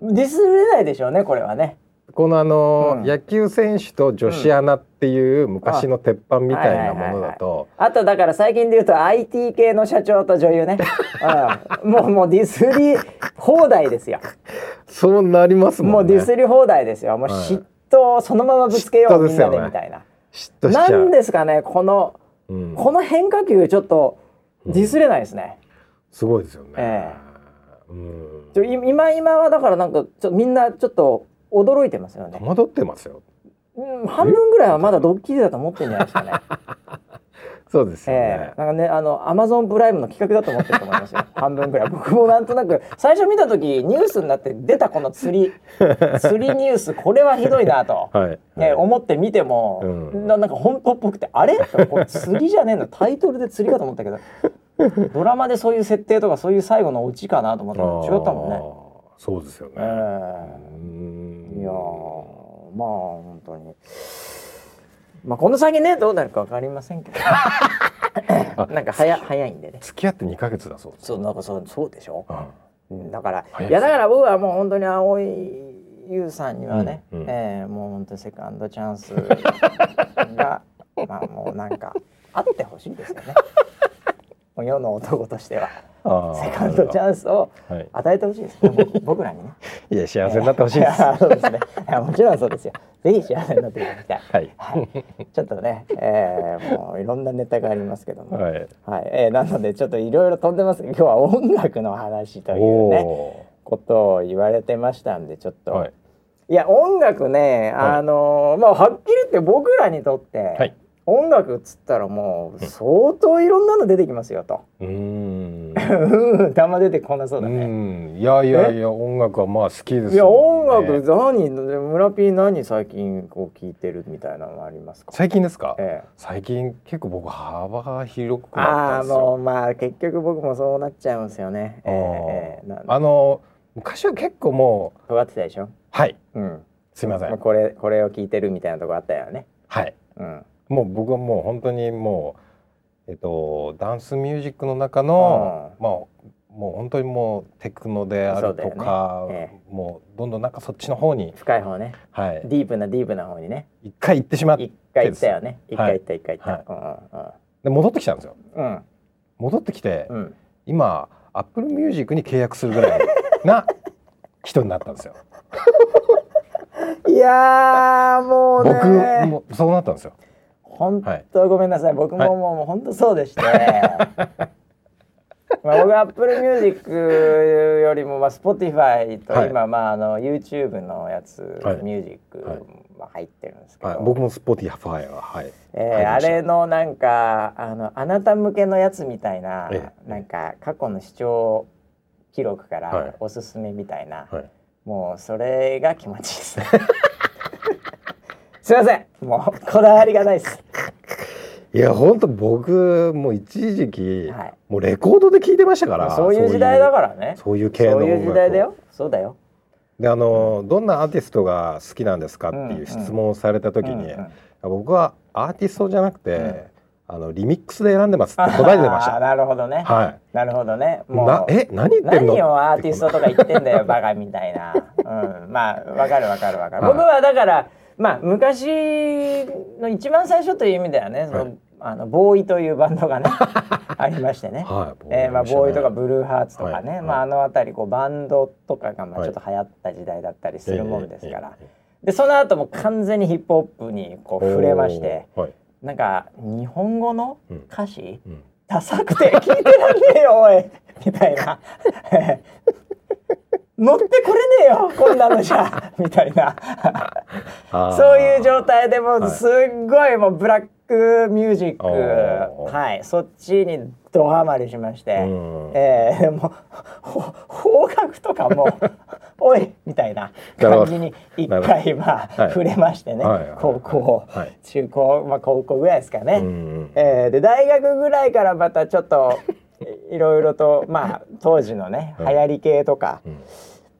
ディスれないでしょうねこれはね。このあのーうん。野球選手と女子アナっていう昔の鉄板みたいなものだと。あとだから最近で言うと IT 系の社長と女優ね、うん、もうもうディスり放題ですよ。そうなりますもね。もうんディスり放題ですよ。もうはい嫉妬をそのままぶつけよう、みんなでみたいな。嫉妬しちゃう。なんですかねこのうん。この変化球ちょっとディスれないですね、すごいですよね。えうん。ちょい今今はだからなんかちょっとみんなちょっと驚いてますよね。戸、惑ってますよ。うん、半分ぐらいはまだドッキリだと思ってるんじゃないですかね そうですね。えなんかねあのアマゾンプライムの企画だと思ってると思いますよ。半分ぐらい。僕もなんとなく最初見た時ニュースになって出たこの釣り。釣りニュースこれはひどいなと、はい。ね、思って見ても、うん。ななんか本当っぽくてあれ？これ釣りじゃねえの？タイトルで釣りかと思ったけどドラマでそういう設定とかそういう最後のオチかなと思ったら違ったもんね。そうですよね、えうん。えいやーまあ本当に。まあこの先ねどうなるかわかりませんけど。なんか早早いんでね。付き合って2ヶ月だそうそうなんかそうそうでしょ、うん。うん、だから早いいやだから僕はもう本当に蒼井優さんにはね、うんうん。えーもう本当にセカンドチャンスが まあもうなんかあってほしいですよね世の男としてはセカンドチャンスをはい与えてほしいです。ね僕僕らにね。いや幸せになってほしいです、やそうですね。もちろんそうですよ。ぜひ幸せになっていただきたい。はい。はい、ちょっとね、えー、もういろんなネタがありますけども、はい。はい、えーなのでちょっといろいろ飛んでます。けど今日は音楽の話というねおことを言われてましたんでちょっと、ーはい。い、や音楽ねはい。あのーまあはっきり言って僕らにとって、はい音楽っつったらもう相当いろんなの出てきますよと。うーんうんたま出てこなそううだね。んいやいやいや音楽はまあ好きですいや音楽何村ピー何最近こう聞いてるみたいなのありますか？最近ですか、ええ最近結構僕幅が広くなっああたんですよもうまあ結局僕もそうなっちゃうんですよね。ええあの昔は結構もう尖ってたでしょ？はいうん。すいませんあこれこれを聞いてるみたいなとこあったよね。はいうん。もう僕はもう本当にもうえっとダンスミュージックの中の、まあもう本当にもうテクノであるとか、そうだよねもうどんどんなんかそっちの方に深い方ね。はいディープなディープな方にね。一回行ってしまって一回行ったよね。一はい回行った一回行った。で戻ってきたんですようん戻ってきて、うんうん。今 Apple Music に契約するぐらいな 人になったんですよいやーもう僕ね。もそうなったんですよ本当ごめんなさい。僕もはい。もうもう本当そうでして。まあ僕は Apple Music よりもまあ Spotify とはい。今まああの YouTube のやつ、はい。ミュージックはい。まあ入ってるんですけど、はい、僕も Spotify ははい。えーあれのなんかあのあなた向けのやつみたいな、ええ。なんか過去の視聴記録かはい。らおすすめみたいな、はい。もうそれが気持ちいいですね すいません。もうこだわりがないです。いや本当僕もう一時期、はい。もうレコードで聞いてましたから。そういう時代だからね。そういう系のそういう時代だよ。そうだよ。であの、どんなアーティストが好きなんですかっていう質問をされた時に、うんうん。僕はアーティストじゃなくて、あのリミックスで選んでますって 答えてました。なるほどね、はい。なるほどね。もうなえ何言ってんの？何をアーティストとか言ってんだよバカみたいな、うん、まあわかるわかるわかる、はい。僕はだからまあ昔の一番最初という意味ではねその、はいあのボーイというバンドがね ありましてね、はい。えーまあ、ボーイとかブルーハーツとかね、はいまあ、あの辺りこうバンドとかがまあはい。ちょっと流行った時代だったりするもんですから、でその後も完全にヒップホップにこうえ触れましてはい。なんか日本語の歌詞、うん。ダサくて聞いてらんねえよおい。みたいな 乗ってこれねえよ こんなのじゃ みたいな。そういう状態でもうはい。すっごいもうブラックミュージック、はいそっちにドハマりしまして、うん。えー、もうほ方角とかも おいみたいな感じに一回まあ、はい。触れましてね、はいはい高校、はい。中高まあ高校ぐらいですかね。うんえーで大学ぐらいからまたちょっといいろいろとまあ当時のね流はい行り系とか、ん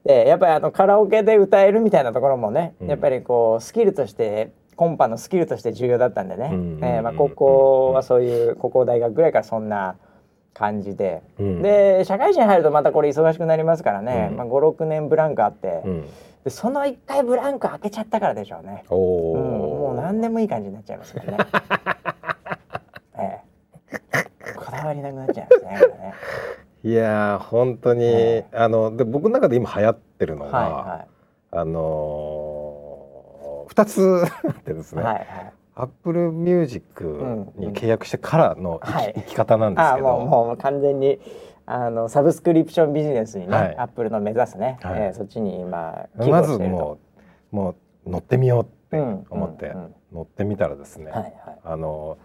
でやっぱりあのカラオケで歌えるみたいなところもね、うん。やっぱりこうスキルとしてコンパのスキルとして重要だったんでね、うんえーまあ、高校はそういう高校大学ぐらいからそんな感じで、うん。で社会人入るとまたこれ忙しくなりますからね、うん。まあ、56年ブランクあって、うん。でその1回ブランク開けちゃったからでしょうね。うん、もう何でもいい感じになっちゃいますからね。ええ、こだわりなくなっちゃいますね。ねいやー本当に、えあので僕の中で今流行ってるのが、はいはあのー、2つ あってですい。ね、はいはい。Apple Music に契約してからの生き,、はい。生き方なんですあけど、もうもう完全にあのサブスクリプションビジネスにね、はい。アップルの目指すね、はい。ええそっちに今寄まずもうもう乗ってみようってうん思って、うんうん乗ってみたらですね、はいはい。あの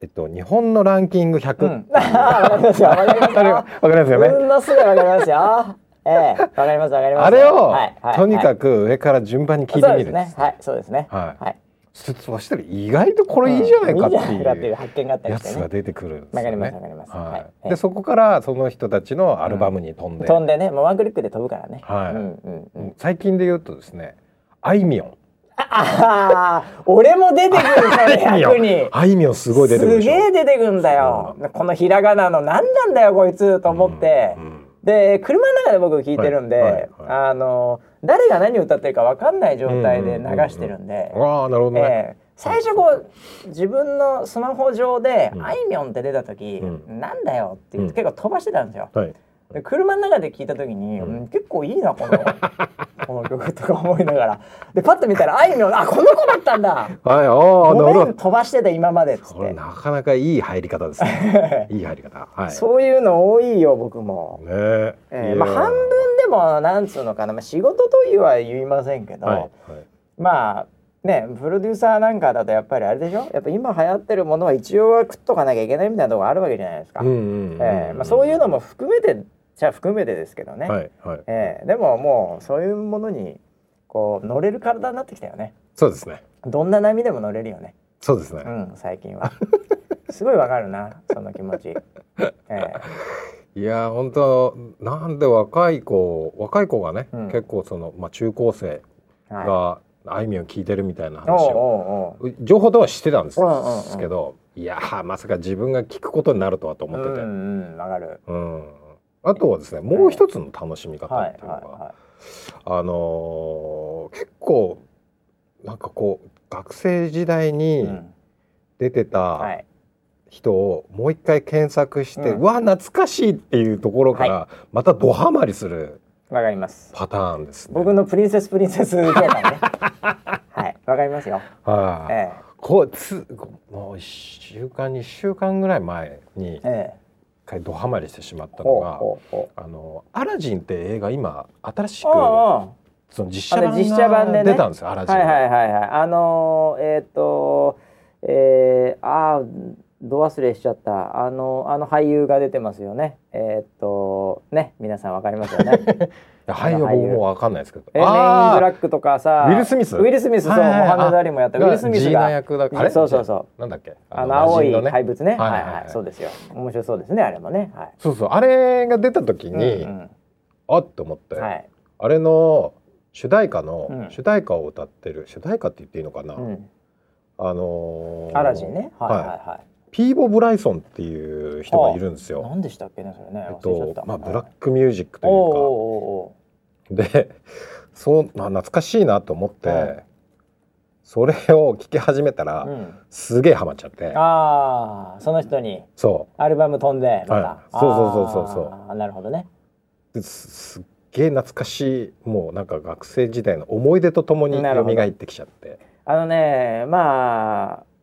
えっと日本のランキング100、うん、あわかりますよ。わかりますよ。わかりますよね。うん。のすぐわかりますよ。ええ、わかりますわかります。あれを、はいはいとにかくく上から順番に聞いてみるん。はい、そうですね。はいはい。そそしたら意外とこれいいじゃないかってうん。いう発見があったりやしてね。つが出てくるん。ですよね。わかりますわかりますはいはいでそこからその人たちのアルバムに飛ん。で、飛ん。でね、もうワンクリックで飛ぶからね。はいうん。うん。うん。最近で言うとですねあいみょんああ、俺も出てくるそれに。あいみょんすごい出てくるすげえ出てくんだよ。このひらがなの何なんだよこいつと思って。うんうんで車の中で僕聞いてるんで、はいはいはい。あの誰が何歌ってるか分かんない状態で流してるんで、ああなるほどね、ええ。最初こう自分のスマホ上で「うん。あいみょん」って出た時「うなんだよ」って言ってうん。結構飛ばしてたんですよ。はい。で車の中で聞いた時に、うん。うん結構いいなこのこの曲とか思いながら。でパッと見たら「あいみょんあこの子だったんだ。はいああなごめんるほど飛ばしてた今まで」っつって。なかなかいい入り方ですね。いい入り方。はい。そういうの多いよ僕も。ね。ええいやえまあ半分でもなんつうのかな、まあ、仕事というは言いませんけど、はいはい。まあねプロデューサーなんかだとやっぱりあれでしょ。やっぱ今流行ってるものは一応は食っとかなきゃいけないみたいなところあるわけじゃないですか。そういうのも含めてじゃあ含めてですけどね、はいはい。ええ。でももうそういうものにこう乗れる体になってきたよね。そうですね。どんな波でも乗れるよね。そうですね、うん最近は。すごいわかるなその気持ち、えいや本当なんで若い子若い子がね、うん。結構そのまあ中高生えはい。があいみょん聞いてるみたいな話をおう情報ではしてたんですうんうんうん。けど、いやーまさか自分が聞くことになるとはと思ってて、ううんんうんわかるあとはですねもう一つの楽しみ方はいっていうのが、はいはあのー結構なんかこう学生時代い、にうん。出てたはい。人をもう一回検索して、うん。うわ懐かしいっていうところからまたドハマりするわかります。パターンですね。僕のプリンセスプリンセス はい。わかりますよ。はい、えこうつもう1週間2週間ぐらい前にええ回ドハマりしてしまったのがあのアラジンって映画今新しくあその実写版実写版でね。が出たんですよ、アラジンはいはいはいはい。あのーえっ、とえー、あーど忘れしちゃった。あのあの俳優が出てますよね。えっ、とね皆さんわかりますよね。俳優は僕もうわかんないですけど。えメインブあラックとかさウィルスミスウィル・スミスそう、モハメド・アリもやったウィル・スミスがそうそうそう。なんだっけ？あの青い怪物ね。はいはいはい。はいはい、そうですよ。面白そうですね、あれもね。はい。そうそう。あれが出た時に、うんあっと思って、うんはい。あれの主題歌の、うん。主題歌を歌ってる。主題歌って言っていいのかな、うん。あのーアラジンね。はいはいはピーボ・ブライソンっていう人がいるんですい。よ。何でしたっけね、それね。えっ。とまあブラックミュージックとおいうかでそうまあ懐かしいなと思って、はいそれを聴き始めたら、うん。すげえハマっちゃってああ、その人にそアルバム飛んで、まはいた。そうそうそうそうそうなるほどね。すすっげえ懐かしいもうなんか学生時代の思い出とともに蘇ってきちゃってあのね、まあ。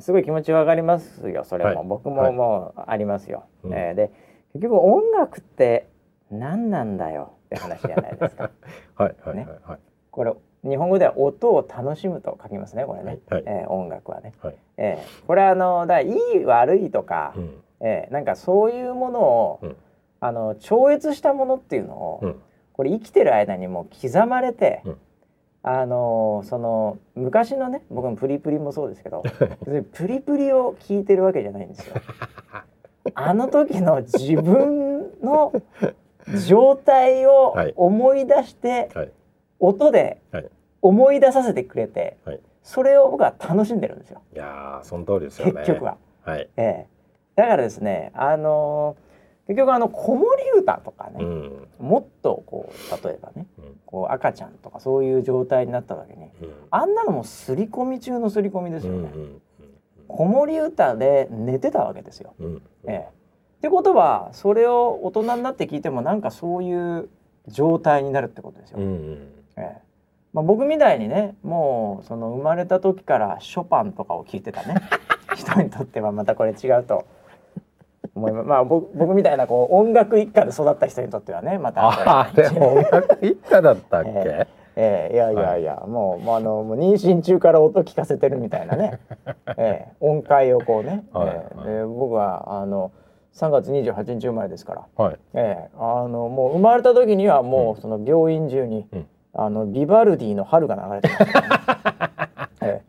すごい気持ちわかりますよ、それも。はい。僕もはい。もうありますよ。うん。えーで、結局音楽って何なんだよって話じゃないですか。はいはいはいね。はい。これ日本語では音を楽しむと書きますねこれね、はいえー音楽はね、はい。えーこれはあのだいい悪いとか、うん。えーなんかそういうものを、うん。あの超越したものっていうのを、うん。これ生きてる間にもう刻まれて、うんあのその昔のね僕もプリプリもそうですけど プリプリを聞いてるわけじゃないんですよ。あの時の自分の状態をはい。思い出して、はい。音ではい。思い出させてくれて、はい。それを僕は楽しんでるんですよ。いやーその通りですよね。結局は。はい、ええ、だからですねあのー結局あの子守歌とかね、うん。もっとこう例えばねうん。こう赤ちゃんとかそういう状態になった時にうん。あんなのも刷り込み中の刷り込みですよね。うん子守歌で寝てたわけですよ。ええ、ってことはそれを大人になって聞いてもなんかそういう状態になるってことですよ。ええ。まあ、僕みたいにねもうその生まれた時からショパンとかを聞いてたね。人にとってはまたこれ違うと思います。まあ僕僕みたいなこう音楽一家で育った人にとってはねまたああれ音楽一家だったっけ、えええいやいやいや、もうもうあのもう妊娠中から音聞かせてるみたいなね、ええ音階をこうね、はいええで僕はあの3月28日生まれですから、はい。ええあのもう生まれた時にはもうその病院中に、うん。あのビバルディの春が流れてました、ね。え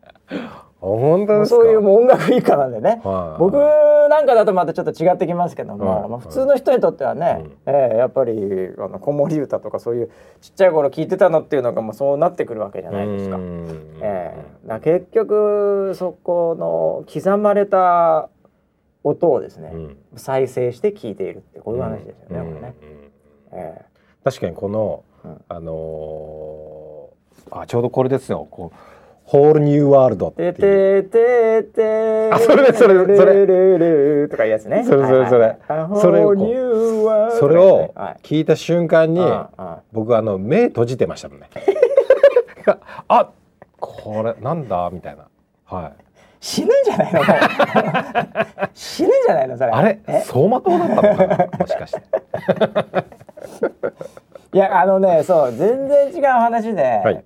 本当ですか？えそういうもう音楽一家なんでね、はい。僕なんかだとまたちょっと違ってきますけども、はい。まあ、普通の人にとってはね、ええやっぱりあの子守歌とかそういうちっちゃい頃聞いてたのっていうのがもうそうなってくるわけじゃないですか。うん。ええだから結局そこの刻まれた音をですね、うん。再生して聞いているってこういう話ですよね、うん。これね。うん。え確かにこの、うん。あのーあちょうどこれですよ。こうホールニューワールドっていてうてててあそれそれそれルルルルとかいうやつね。それそれそれそれをそれを聞いた瞬間に、僕あの目閉じてましたもんねあこれなんだみたいなはい死ぬんじゃないの死ぬんじゃないのそれあれえ走馬灯だったのかなもしかしていやあのねそう全然違う話で、はい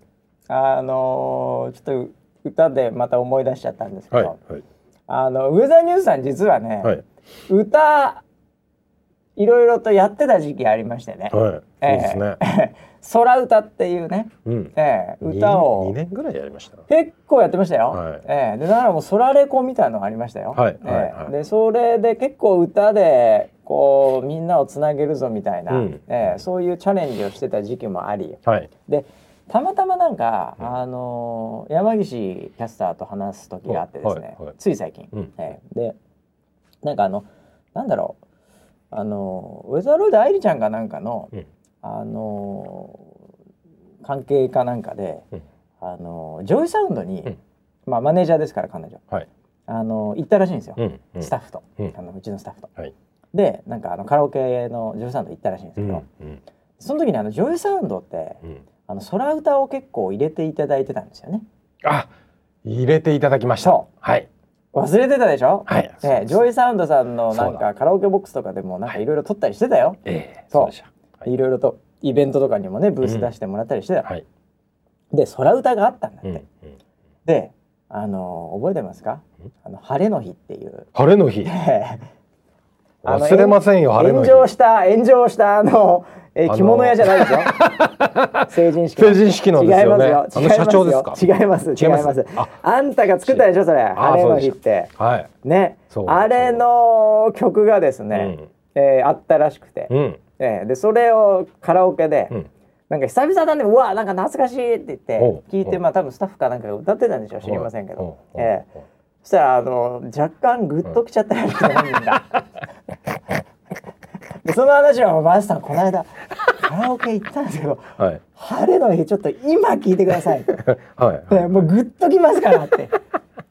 あのーちょっと歌でまた思い出しちゃったんですけど、はいはい。あのウェザーニュースさん実はね、はい。歌いろいろとやってた時期ありましてね、はいそうですね、空歌っていうね、うん。ええ歌を。2年ぐらいやりました。結構やってましたよ。はい。ええ。でだからもう空レコみたいのがありましたよ。はいええ。はい。はいでそれで結構歌でこうみんなをつなげるぞみたいな、うん。ええそういうチャレンジをしてた時期もあり。はい。でたまたまなんか、うん。あの山岸キャスターと話す時があってですね、はいはい。つい最近、うん。ええ。でなんかあのなんだろう。あのウェザーロイド愛理ちゃんかなんかの、うん。あの関係かなんかで、うん。あの JOYSOUND に、うん。まあマネージャーですから彼女。はい。あの行ったらしいんですよ、スタッフと、うん。あのうちのスタッフと。はい。でなんかあのカラオケの JOYSOUND 行ったらしいんですうけど、ん。うん。その時にあの JOYSOUND ってうんあの空歌を結構入れていただいてたんですよね。あ入れていただきました。はい。忘れてたでしょ？はい。ええ JOYSOUND さんのなんかカラオケボックスとかでもなんかい。ろいろ撮ったりしてたよ、ええそう。いいろい。ろとイベントとかにもねブース出してもらったりしてた。よ、はい。で空歌があったんだって、うんうんであの覚えてますか？あの晴れの日っていう。晴れの日 忘れませんよ炎上した炎上したあの、えー着物屋じゃないですよ。成人式成人式の違いますよ。あの社長ですか？違います違います。ああんたが作ったでしょそれ。晴れの日って。はい。ね。あれの曲がですね、えーあったらしくて、うん。えーでそれをカラオケで、うん。なんか久々だねうわなんか懐かしいって言って聞いてまあ多分スタッフかなんかが歌ってたんでしょう。知りませんけど、ええそしたらあの若干グッときちゃったらしくて本人が。でその話はマスターこの間 カラオケ行ったんですけどはい「晴れの日ちょっと今聞いてください」はいでもうグッときますからって。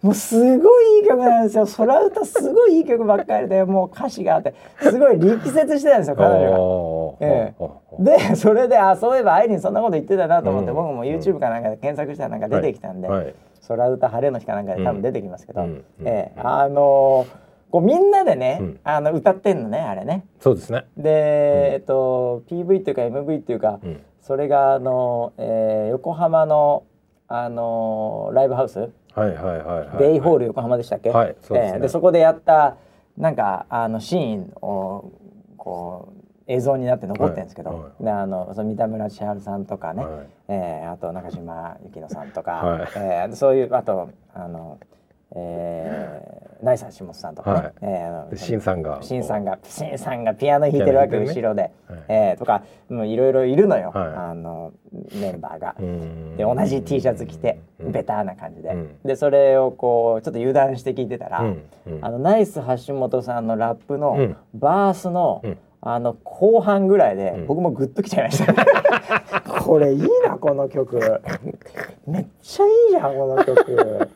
もうすごいいい曲なんですよ。空歌すごいいい曲ばっかりで、もう歌詞があって、すごい力説してたんですよ、彼女が。ええでそれであそういえばアイリンそんなこと言ってたなと思って、うん僕も YouTube かなんかで検索したらなんか出てきたんで「はいはい空歌晴れの日」かなんかで多分出てきますけど、うええあのーこうみんなでね、うん。あの歌ってんのねあれね。そうですね。で、えっと PV っていうか MV っていうか、うん。それがあの、えー横浜のあのーライブハウス、はいはいはいはい。ベイホール横浜でしたっけ、はいそうですね。えーでそこでやったなんかあのシーンをこう映像になって残ってるんですけど、はいはであのその三田村千春さんとかね、はい。えーあと中島由紀乃さんとか、はい。えーでそういうあとあの、えー、ナイサー下本さんとかね、はい。えーあのシンさんがシンさんがシンさんがピアノ弾いてるわけ、ピアノ弾いて後ろで、はい。えーとかもういろいろいるのよ、はい。あのメンバーが。うん。で同じ T シャツ着てうん。ベターな感じで、うん。でそれをこうちょっと油断して聞いてたら、うん。うん。あのナイス橋本さんのラップのうん。バースの、うんあの後半ぐらいで、うん。僕もグッときちゃいました、これいいなこの曲。めっちゃいいじゃんこの曲。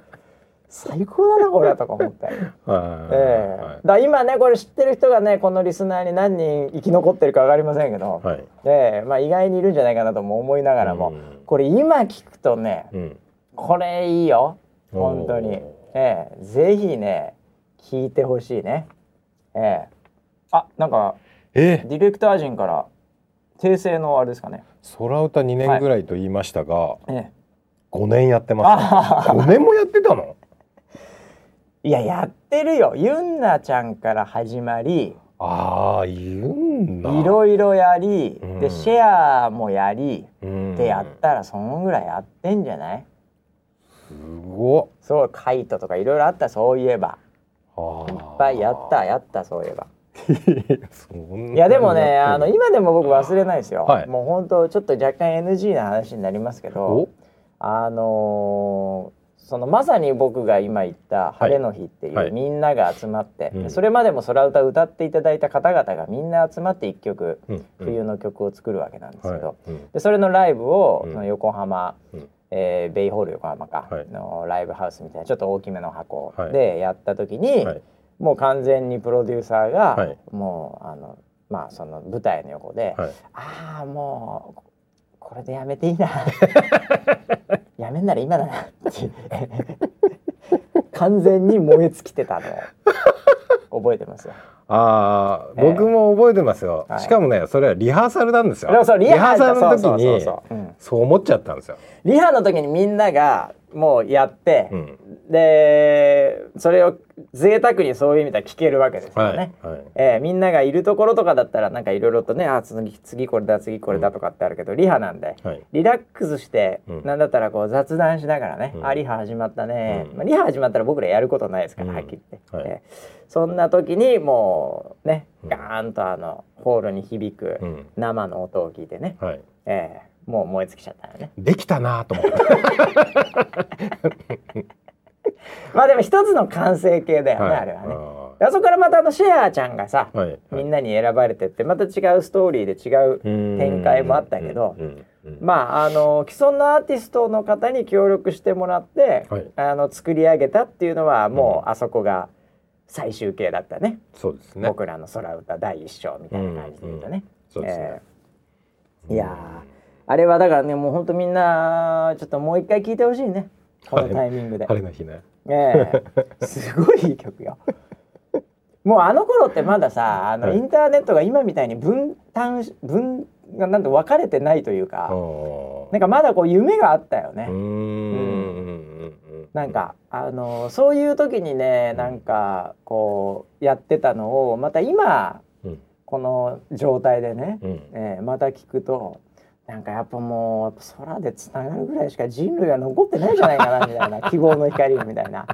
最高だなこれとか思って。はい。ええ。だ今ねこれ知ってる人がねこのリスナーに何人生き残ってるか分かりませんけど、はい。ええ。まあ、意外にいるんじゃないかなとも思いながらも、うん。これ今聞くとねうん。これいいよ。本当に。ええ。ぜひね聞いてほしいね。ええ。あなんかえディレクター陣から訂正のあれですかね。空歌2年ぐらいと言いましたが、ええ。5年やってます。あ5年もやってたの？いややってるよ。ゆんなちゃんから始まりああ言うんだいろいろやり、うん。でシェアもやり、うん。でやったらそのぐらいやってんじゃない？すごそうカイトとかいろいろあったそういえば。っいっぱいやったやったそういえばいいやでもねあの今でも僕忘れないですよ、はい。もう本当ちょっと若干 NG な話になりますけどお。あのーそのまさに僕が今言った「晴れの日」っていう、はい。みんなが集まって、うん。それまでも空歌歌っていただいた方々がみんな集まって一曲、うん。冬の曲を作るわけなんですけど、はい。うん。でそれのライブを、うん。その横浜、うん。えーベイホール横浜か、はい。のライブハウスみたいなちょっと大きめの箱はい。でやった時に、はいもう完全にプロデューサーが、はい。もうあのまあその舞台の横で、はい。ああもうこれでやめていいな。やめんなら今だなって。完全に燃え尽きてたのを。覚えてますよ。ああ、ええ。僕も覚えてますよ、はい。しかもねそれはリハーサルなんですよ。リハサルの時にそう思っちゃったんですよ、リハの時にみんながもうやって、うん。でそれを贅沢にそういう意味では聞けるわけですよはいね。はい。えーみんながいるところとかだったらなんかいろいろとねあ次次これだ次これだとかってあるけど、リハなんで、はい。リラックスして、うん。なんだったらこう雑談しながらね、うん。あリハ始まったね、うん。まあ、リハ始まったら僕らやることないですから、うん。はっきり言って、はい。えーそんな時にもうねうん。ガーンとあのホールに響くうん。生の音を聞いてね、はい。えーもう燃え尽きちゃったよね。できたなと思ってまあでも一つの完成形だよね、はい。あれはね。あそこからまたあのシェアちゃんがさ、ーはい。はい。みんなに選ばれてってまた違うストーリーで違う展開もあったけどまああの既存のアーティストの方に協力してもらって、はい。あの作り上げたっていうのはもうあそこが最終形だったね。そうですね。僕らの空歌第一章みたいな感じで言うとね。そうですね、えー。いやーあれはだからねもうほんとみんなちょっともう一回聞いてほしいね。このタイミングで。晴れの日ね。ええ。すごいいい曲よ。もうあの頃ってまださあの、はい。インターネットが今みたいに分担し分がなんて分かれてないというか、なんかまだこう夢があったよね。うーん。なんかあのそういう時にねなんかこうやってたのをまた今うん。この状態でね、うん。えーまた聞くとなんかやっぱもう空でつながるぐらいしか人類は残ってないんじゃないかなみたいな。希望の光みたいな。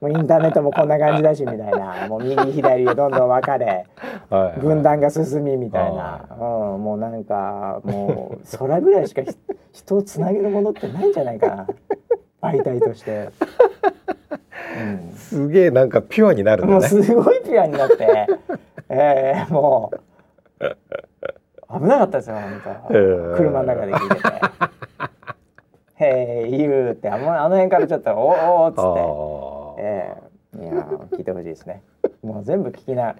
もうインターネットもこんな感じだしみたいな。もう右左でどんどん分かれ。分断が進みみたいな、うん、もうなんかもう空ぐらいしかひ人をつなげるものってないんじゃないかな。媒体として。うん。すげえなんかピュアになるんもうすごいピュアになって、えー、もう危なかったですよ本当、車の中で聞いてて「へい言う」ってあのあの辺からちょっと「おお」っつって、あえー、いやー聞いてほしいですね。もう全部聞きな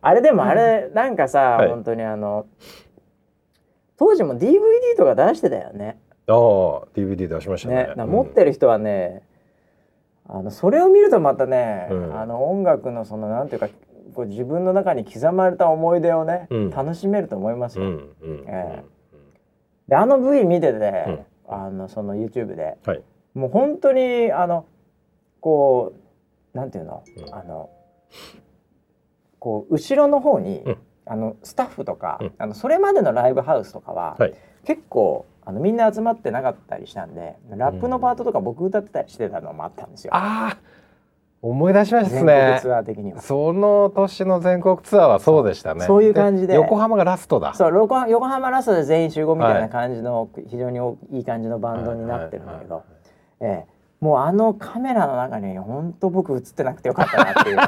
あれでもあれなんかさ、はい。本当にあの当時も DVD とか出してたよね。あああ DVD 出しましたね。ね、持ってる人はね、あのそれを見るとまたね、うん。あの音楽のそのなんていうかこう自分の中に刻まれた思い出をね、うん。楽しめると思いますよ。うんうんえであの V 見てて、うん。あのその YouTube ではい。もう本当にあのこうなんていうの、うん。あのこう後ろの方に、うん。あのスタッフとか、うん。あのそれまでのライブハウスとかは、はい。結構あのみんな集まってなかったりしたんでラップのパートとか僕歌ってたりしてたのもあったんですよ。ああ思い出しましたね。ツアー的には。その年の全国ツアーはそうでしたね。そういう感じで。横浜がラストだ。そう横横浜ラストで全員集合みたいな感じの、非常においい感じのバンドになってるんだけど、ええ、もうあのカメラの中に本当僕映ってなくてよかったなっていう。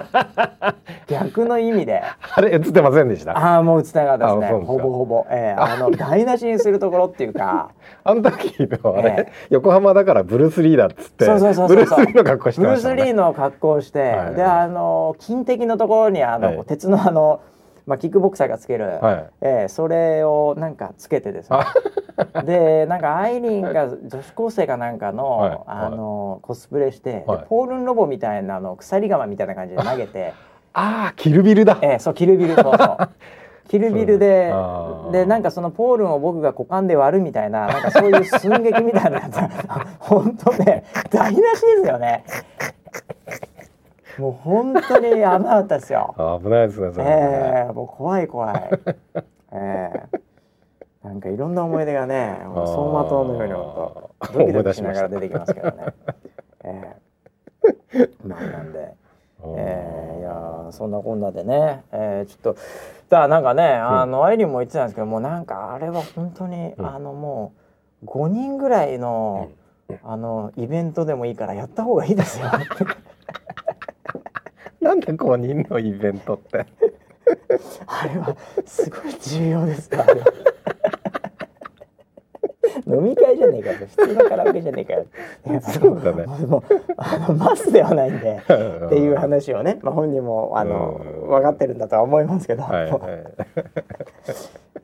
逆の意味で。あれ映ってませんでした？ああもう映ってなかったですね。ほぼほぼ、ええ、あの台無しにするところっていうか。あの時のあれ、ええ。横浜だからブルース・リーだっつってそうそうそうそうブルース・リーの格好してブルース・リーの格好をして、はいであの金的のところにあの、はい。鉄のあの、まあ、キックボクサーがつける、はい。ええそれをなんかつけてですね。でなんかアイリンが女子高生かなんかの,、はい。あのコスプレして、はい。でポールンロボみたいなの鎖釜みたいな感じで投げて、ああキルビルだ。ええそうキルビルそうそう。キルビル ででなんかそのポールンを僕が股間で割るみたいななんかそういう寸劇みたいなやつ。本当ね台無しですよねもう本当に危なかったですよ。あー危ないですねそれね、ええもう怖い怖い。ええ。なんかいろんな思い出がね走馬灯のようにドキドキしながら出てきますけどね。ええ。まあなんで。えー、いやーそんなこんなでね、えー、ちょっとだなんかね、あのアイリンも言ってたんですけどもうなんかあれは本当に、うん。あのもう5人ぐらいの、あのイベントでもいいからやった方がいいですよなんで5人のイベントって？あれはすごい重要ですよあれは飲み会じゃねえかよ。普通のカラオケじゃねえかよ。そうだね。あのマスではないんでっっていう話をね、まあ、本人もあのうん。分かってるんだとは思いますけど、はいは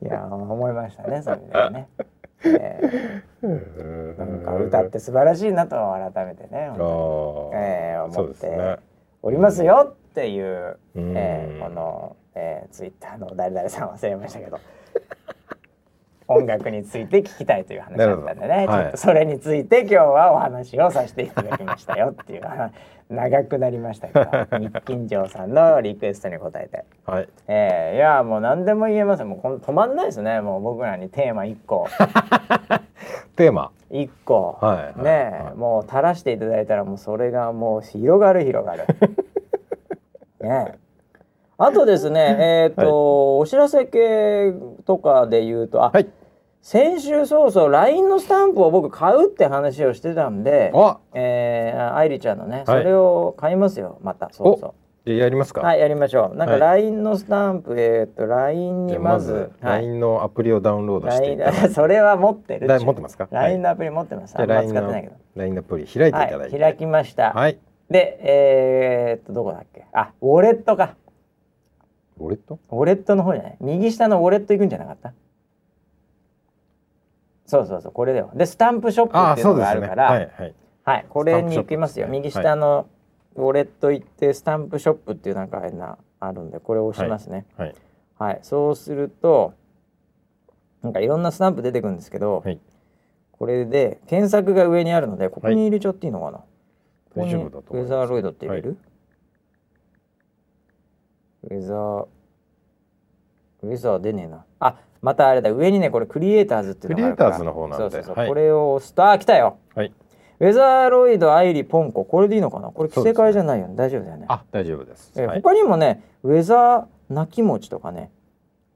い。いや思いましたねそういう意ね。えーなんか歌って素晴らしいなと改めてね、えー思っておりますよっていう、うん。えーこの、えー、ツイッターの誰々さん忘れましたけど 音楽について聞きたいという話だったんでね、ちょっとそれについて今日はお話をさせていただきましたよっていう長くなりましたけど日金城さんのリクエストに答えて。はい。えー、いやもう何でも言えます。よもうこの止まんないですね。もう僕らにテーマ1個。テーマ1個、はいねえ、はい。もう垂らしていただいたらもうそれがもう広がる広がる。ねえ。あとですねえっ、と、お知らせ系とかで言うとあ、はい。先週そうそう LINE のスタンプを僕買うって話をしてたんであ。えー、愛梨ちゃんのね、はい。それを買いますよまたそうそうやりますか？はい、やりましょう。なんかはい LINE のスタンプ、えっ、と LINE にまず、はい LINE のアプリをダウンロードしてい それは持ってる持ってますか？LINE のアプリ持ってます。じゃああんま使ってないけど。LINE のアプリ開いていただいてはい、開きました。はいで、えー、っとどこだっけ？あ、ウォレットか。ウォレット？ウォレットの方じゃない？右下のウォレット行くんじゃなかった？そうそうそう、これだよ。で、スタンプショップあっていうのがあるから、はいはいはい、これに行きますよ。右下の、ウォレット行ってスタンプショップっていうなんか変なあるんでこれを押しますね。はい。はい、そうするとなんかいろんなスタンプ出てくるんですけど、はい。これで検索が上にあるのでここに入れちゃっていいのかな、ここにウェザーロイドって入れる、ウェザーウェザー出ねえな。あまたあれだ。上にねこれクリエイターズっていうのがあるから。クリエイターズの方なんで。そうそうそう、はい。これを押すとあ来たよ。はいウェザーロイドアイリポンコ。これでいいのかな？これ着せ替えじゃないよね。大丈夫だよね。あ大丈夫です。えーはい。他にもねウェザー泣き餅とかね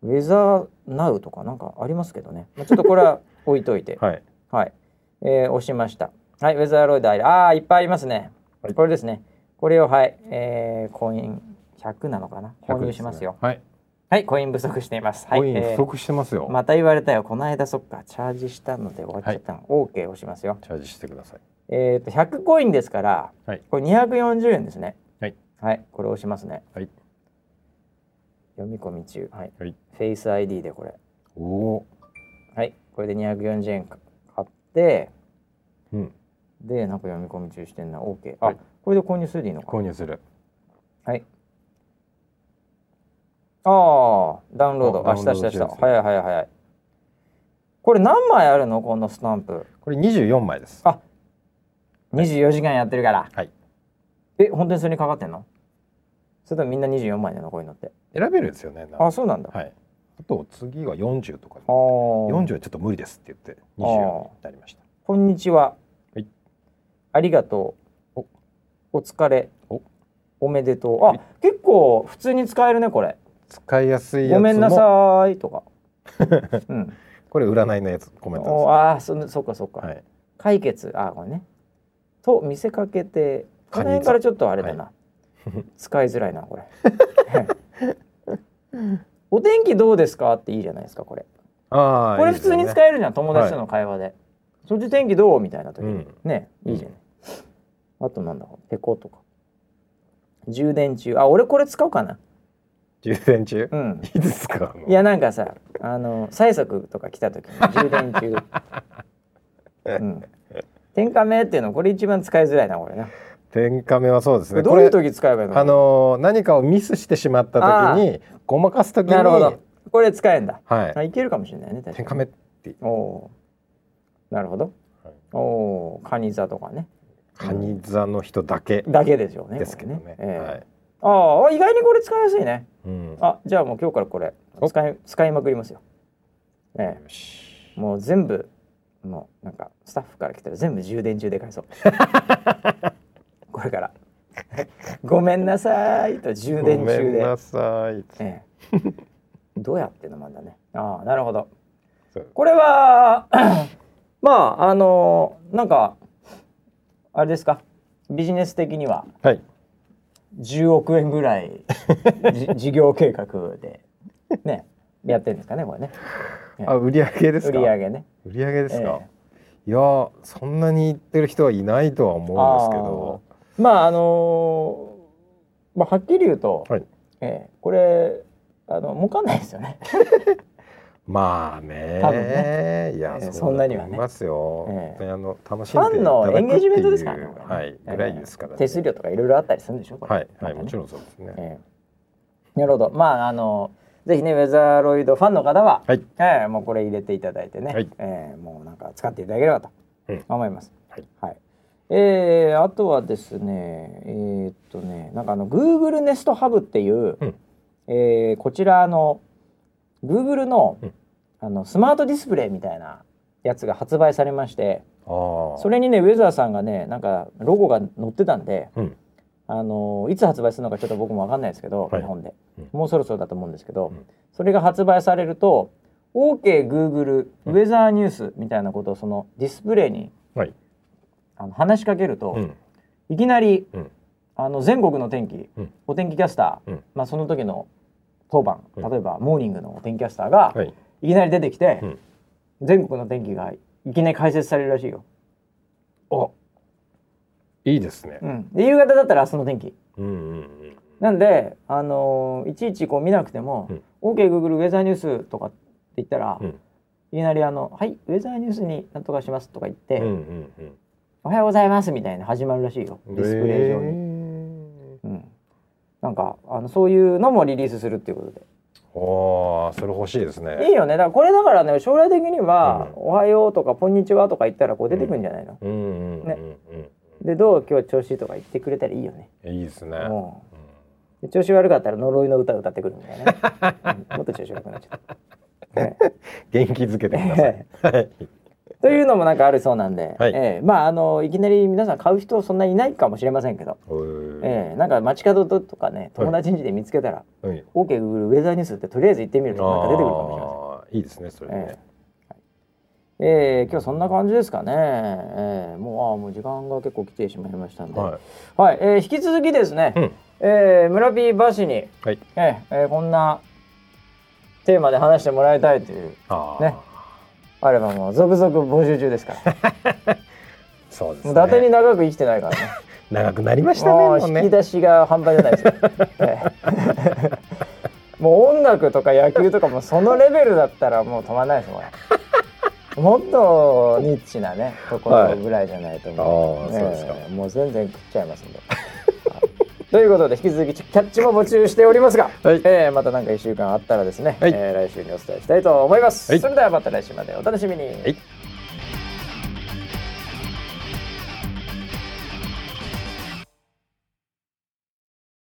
ウェザーナウとかなんかありますけどね。まあちょっとこれは置いといて。はい。はい、えー押しました。はいウェザーロイドアイリあーいっぱいありますね、はい。これですね。これをはい、えー、コイン100なのかな？購入しますよ。はい。はいコイン不足しています。はいコインえー不足してますよ。また言われたよ。この間そっかチャージしたので終わっちゃったの、OK 押しますよ。チャージしてくださいえっ、と100コインですからはい。これ240円ですね。はい。はい。これ押しますね。はい。読み込み中。はい。はい。フェイス ID でこれ。おおはい。これで240円か買って。うん。でなんか読み込み中してんな。OK あ、はい。これで購入するでいいのか。購入する。はい。ああダウンロードあしたしたした早い早い早い。これ何枚あるの？このスタンプ。これ24枚です。あ24時間やってるから。はい。え本当にそれにかかってんの？それともみんな24枚なのこういうのって。選べるんですよねあそうなんだ、はい。あと次は40とか。あー。40はちょっと無理ですって言って24になりました。こんにちは。はい。ありがとう。お。お疲れ。お。おめでとう。あ、結構普通に使えるねこれ。使いやすいやつも。ごめんなさいとか。うん。これ占いのやつコメントおあーそそっかそっか。ですはい。解決。あこれね。と見せかけてこの辺からちょっとあれだな。使いづらいなこれ。お天気どうですかっていいじゃないですかこれ。ああこれ普通に使ええるじゃん友達との会話で、そっち天気どうみたいな時に、うん。ねいいじゃん、あとなんだろうペコとか。充電中。あ俺これ使おうかな。充電中？うん。いいですかいやなんかさあの催促とか来た時に充電中。うん天下目っていうのこれ一番使いづらいなこれな。天下目はそうですね。どういう時使えばいいの？あのー何かをミスしてしまった時にごまかす時になるほど。これ使えんだ、はい。あいけるかもしれないね天下目っておおー。なるほど、はい。おおー。カニ座とかね。カニ座の人だけだけでしょうねですけどね。これええ。はい。ああ意外にこれ使いやすいね。うん。あじゃあもう今日からこれお。使い使いまくりますよ。えよし。えもう全部もうなんかスタッフから来たら全部充電中で返そう。これから。ごめんなさいと充電ごめ中でんなさい。ええ。どうやってのもんだね。ああなるほど。これは まああのなんかあれですか？ビジネス的には。はい。10億円ぐらいじ事業計画で。ねやってるんですかねこれね。あ売り上げです売上げね。売り上げですか？えいやーそんなに言ってる人はいないとは思うんですけど。あー。まああのーまあはっきり言うと、はい。ええこれあの儲かんないですよね。まあね。多分ね。いや、えーそんなにはね。ますよ、ええ。本当にあの楽しフんでいただくァンのエンゲージメントですからねはい。ええぐらいですから、ね。手数料とかいろいろあったりするんでしょこれ。はい。はい、もちろんそうですね、ええ。なるほど。まああのぜひねウェザーロイドファンの方は、はい。ええもうこれ入れていただいてね、はい。ええもうなんか使っていただければとうん。思います。はい。はい。えー、あとはですねえーっとねなんかあの Google Nest Hub っていう、うん。えーこちらの Google の,、うん。あのスマートディスプレイみたいなやつが発売されましてああそれにねウェザーさんがねなんかロゴが載ってたんで、うんあのいつ発売するのかちょっと僕もわかんないですけど、はい。日本で、うん。もうそろそろだと思うんですけど、うん。それが発売されると OKGoogle ウェザーニュースみたいなことをそのディスプレイにはい。あの話しかけると、うん。いきなり、うん。あの全国の天気、うん。お天気キャスター、うん。まあ、その時の当番うん。例えばモーニングのお天気キャスターが、はい。いきなり出てきて、うん。全国の天気がいきなり解説されるらしいよ。あいいですね。うん、で夕方だったら明日の天気。うんうんうんなんで、あのーいちいちこう見なくても「OKGoogle ウェザーニュース」とかって言ったら、うん。いきなりあの「はいウェザーニュースになんとかします」とか言って「うんうんおはようございます」みたいな始まるらしいよ。うんディスプレイ上に。になんかあのそういうのもリリースするっていうことで。おーそれ欲しいですね。いいよね。だからこれだからね将来的には「おはよう」とか「こんにちは」とか言ったらこう出てくるんじゃないの、うん。うんうんねうんでどう今日調子とか言ってくれたらいいよね、いいですね。うん。で調子悪かったら呪いの歌歌ってくるみたいなね、う んもっと調子悪くなっちゃった、ね。元気づけてください。はい。というのもなんかあるそうなんで、はい。ええ。まああのいきなり皆さん買う人そんなにいないかもしれませんけど、ええ。なんか街角とかね友達ん家で見つけたら、はい。OK グーグルウェザーニュースってとりあえず行ってみるとなんか出てくるかもしれません。いいですねそれね。ええええ今日そんな感じですかね。ええもうああもう時間が結構来てしまいましたんで、は、はいええ引き続きですね。うんええ村 P バシに、はいええええこんなテーマで話してもらいたいというねあればもう続々募集中ですから。そうですもう伊達にね長く生きてないからね。長くなりましたねね引き出しが半端じゃないですよ。ええもう音楽とか野球とかもそのレベルだったらもう止まらないですよこれ。もっとニッチなねところぐらいじゃないと思う、はい。あーそうですか。ええもう全然食っちゃいますんで。はい。ということで引き続きキャッチも募集しておりますが、はい。ええまた何か1週間あったらですね、はい。ええ来週にお伝えしたいと思います、はい。それではまた来週までお楽しみに、はい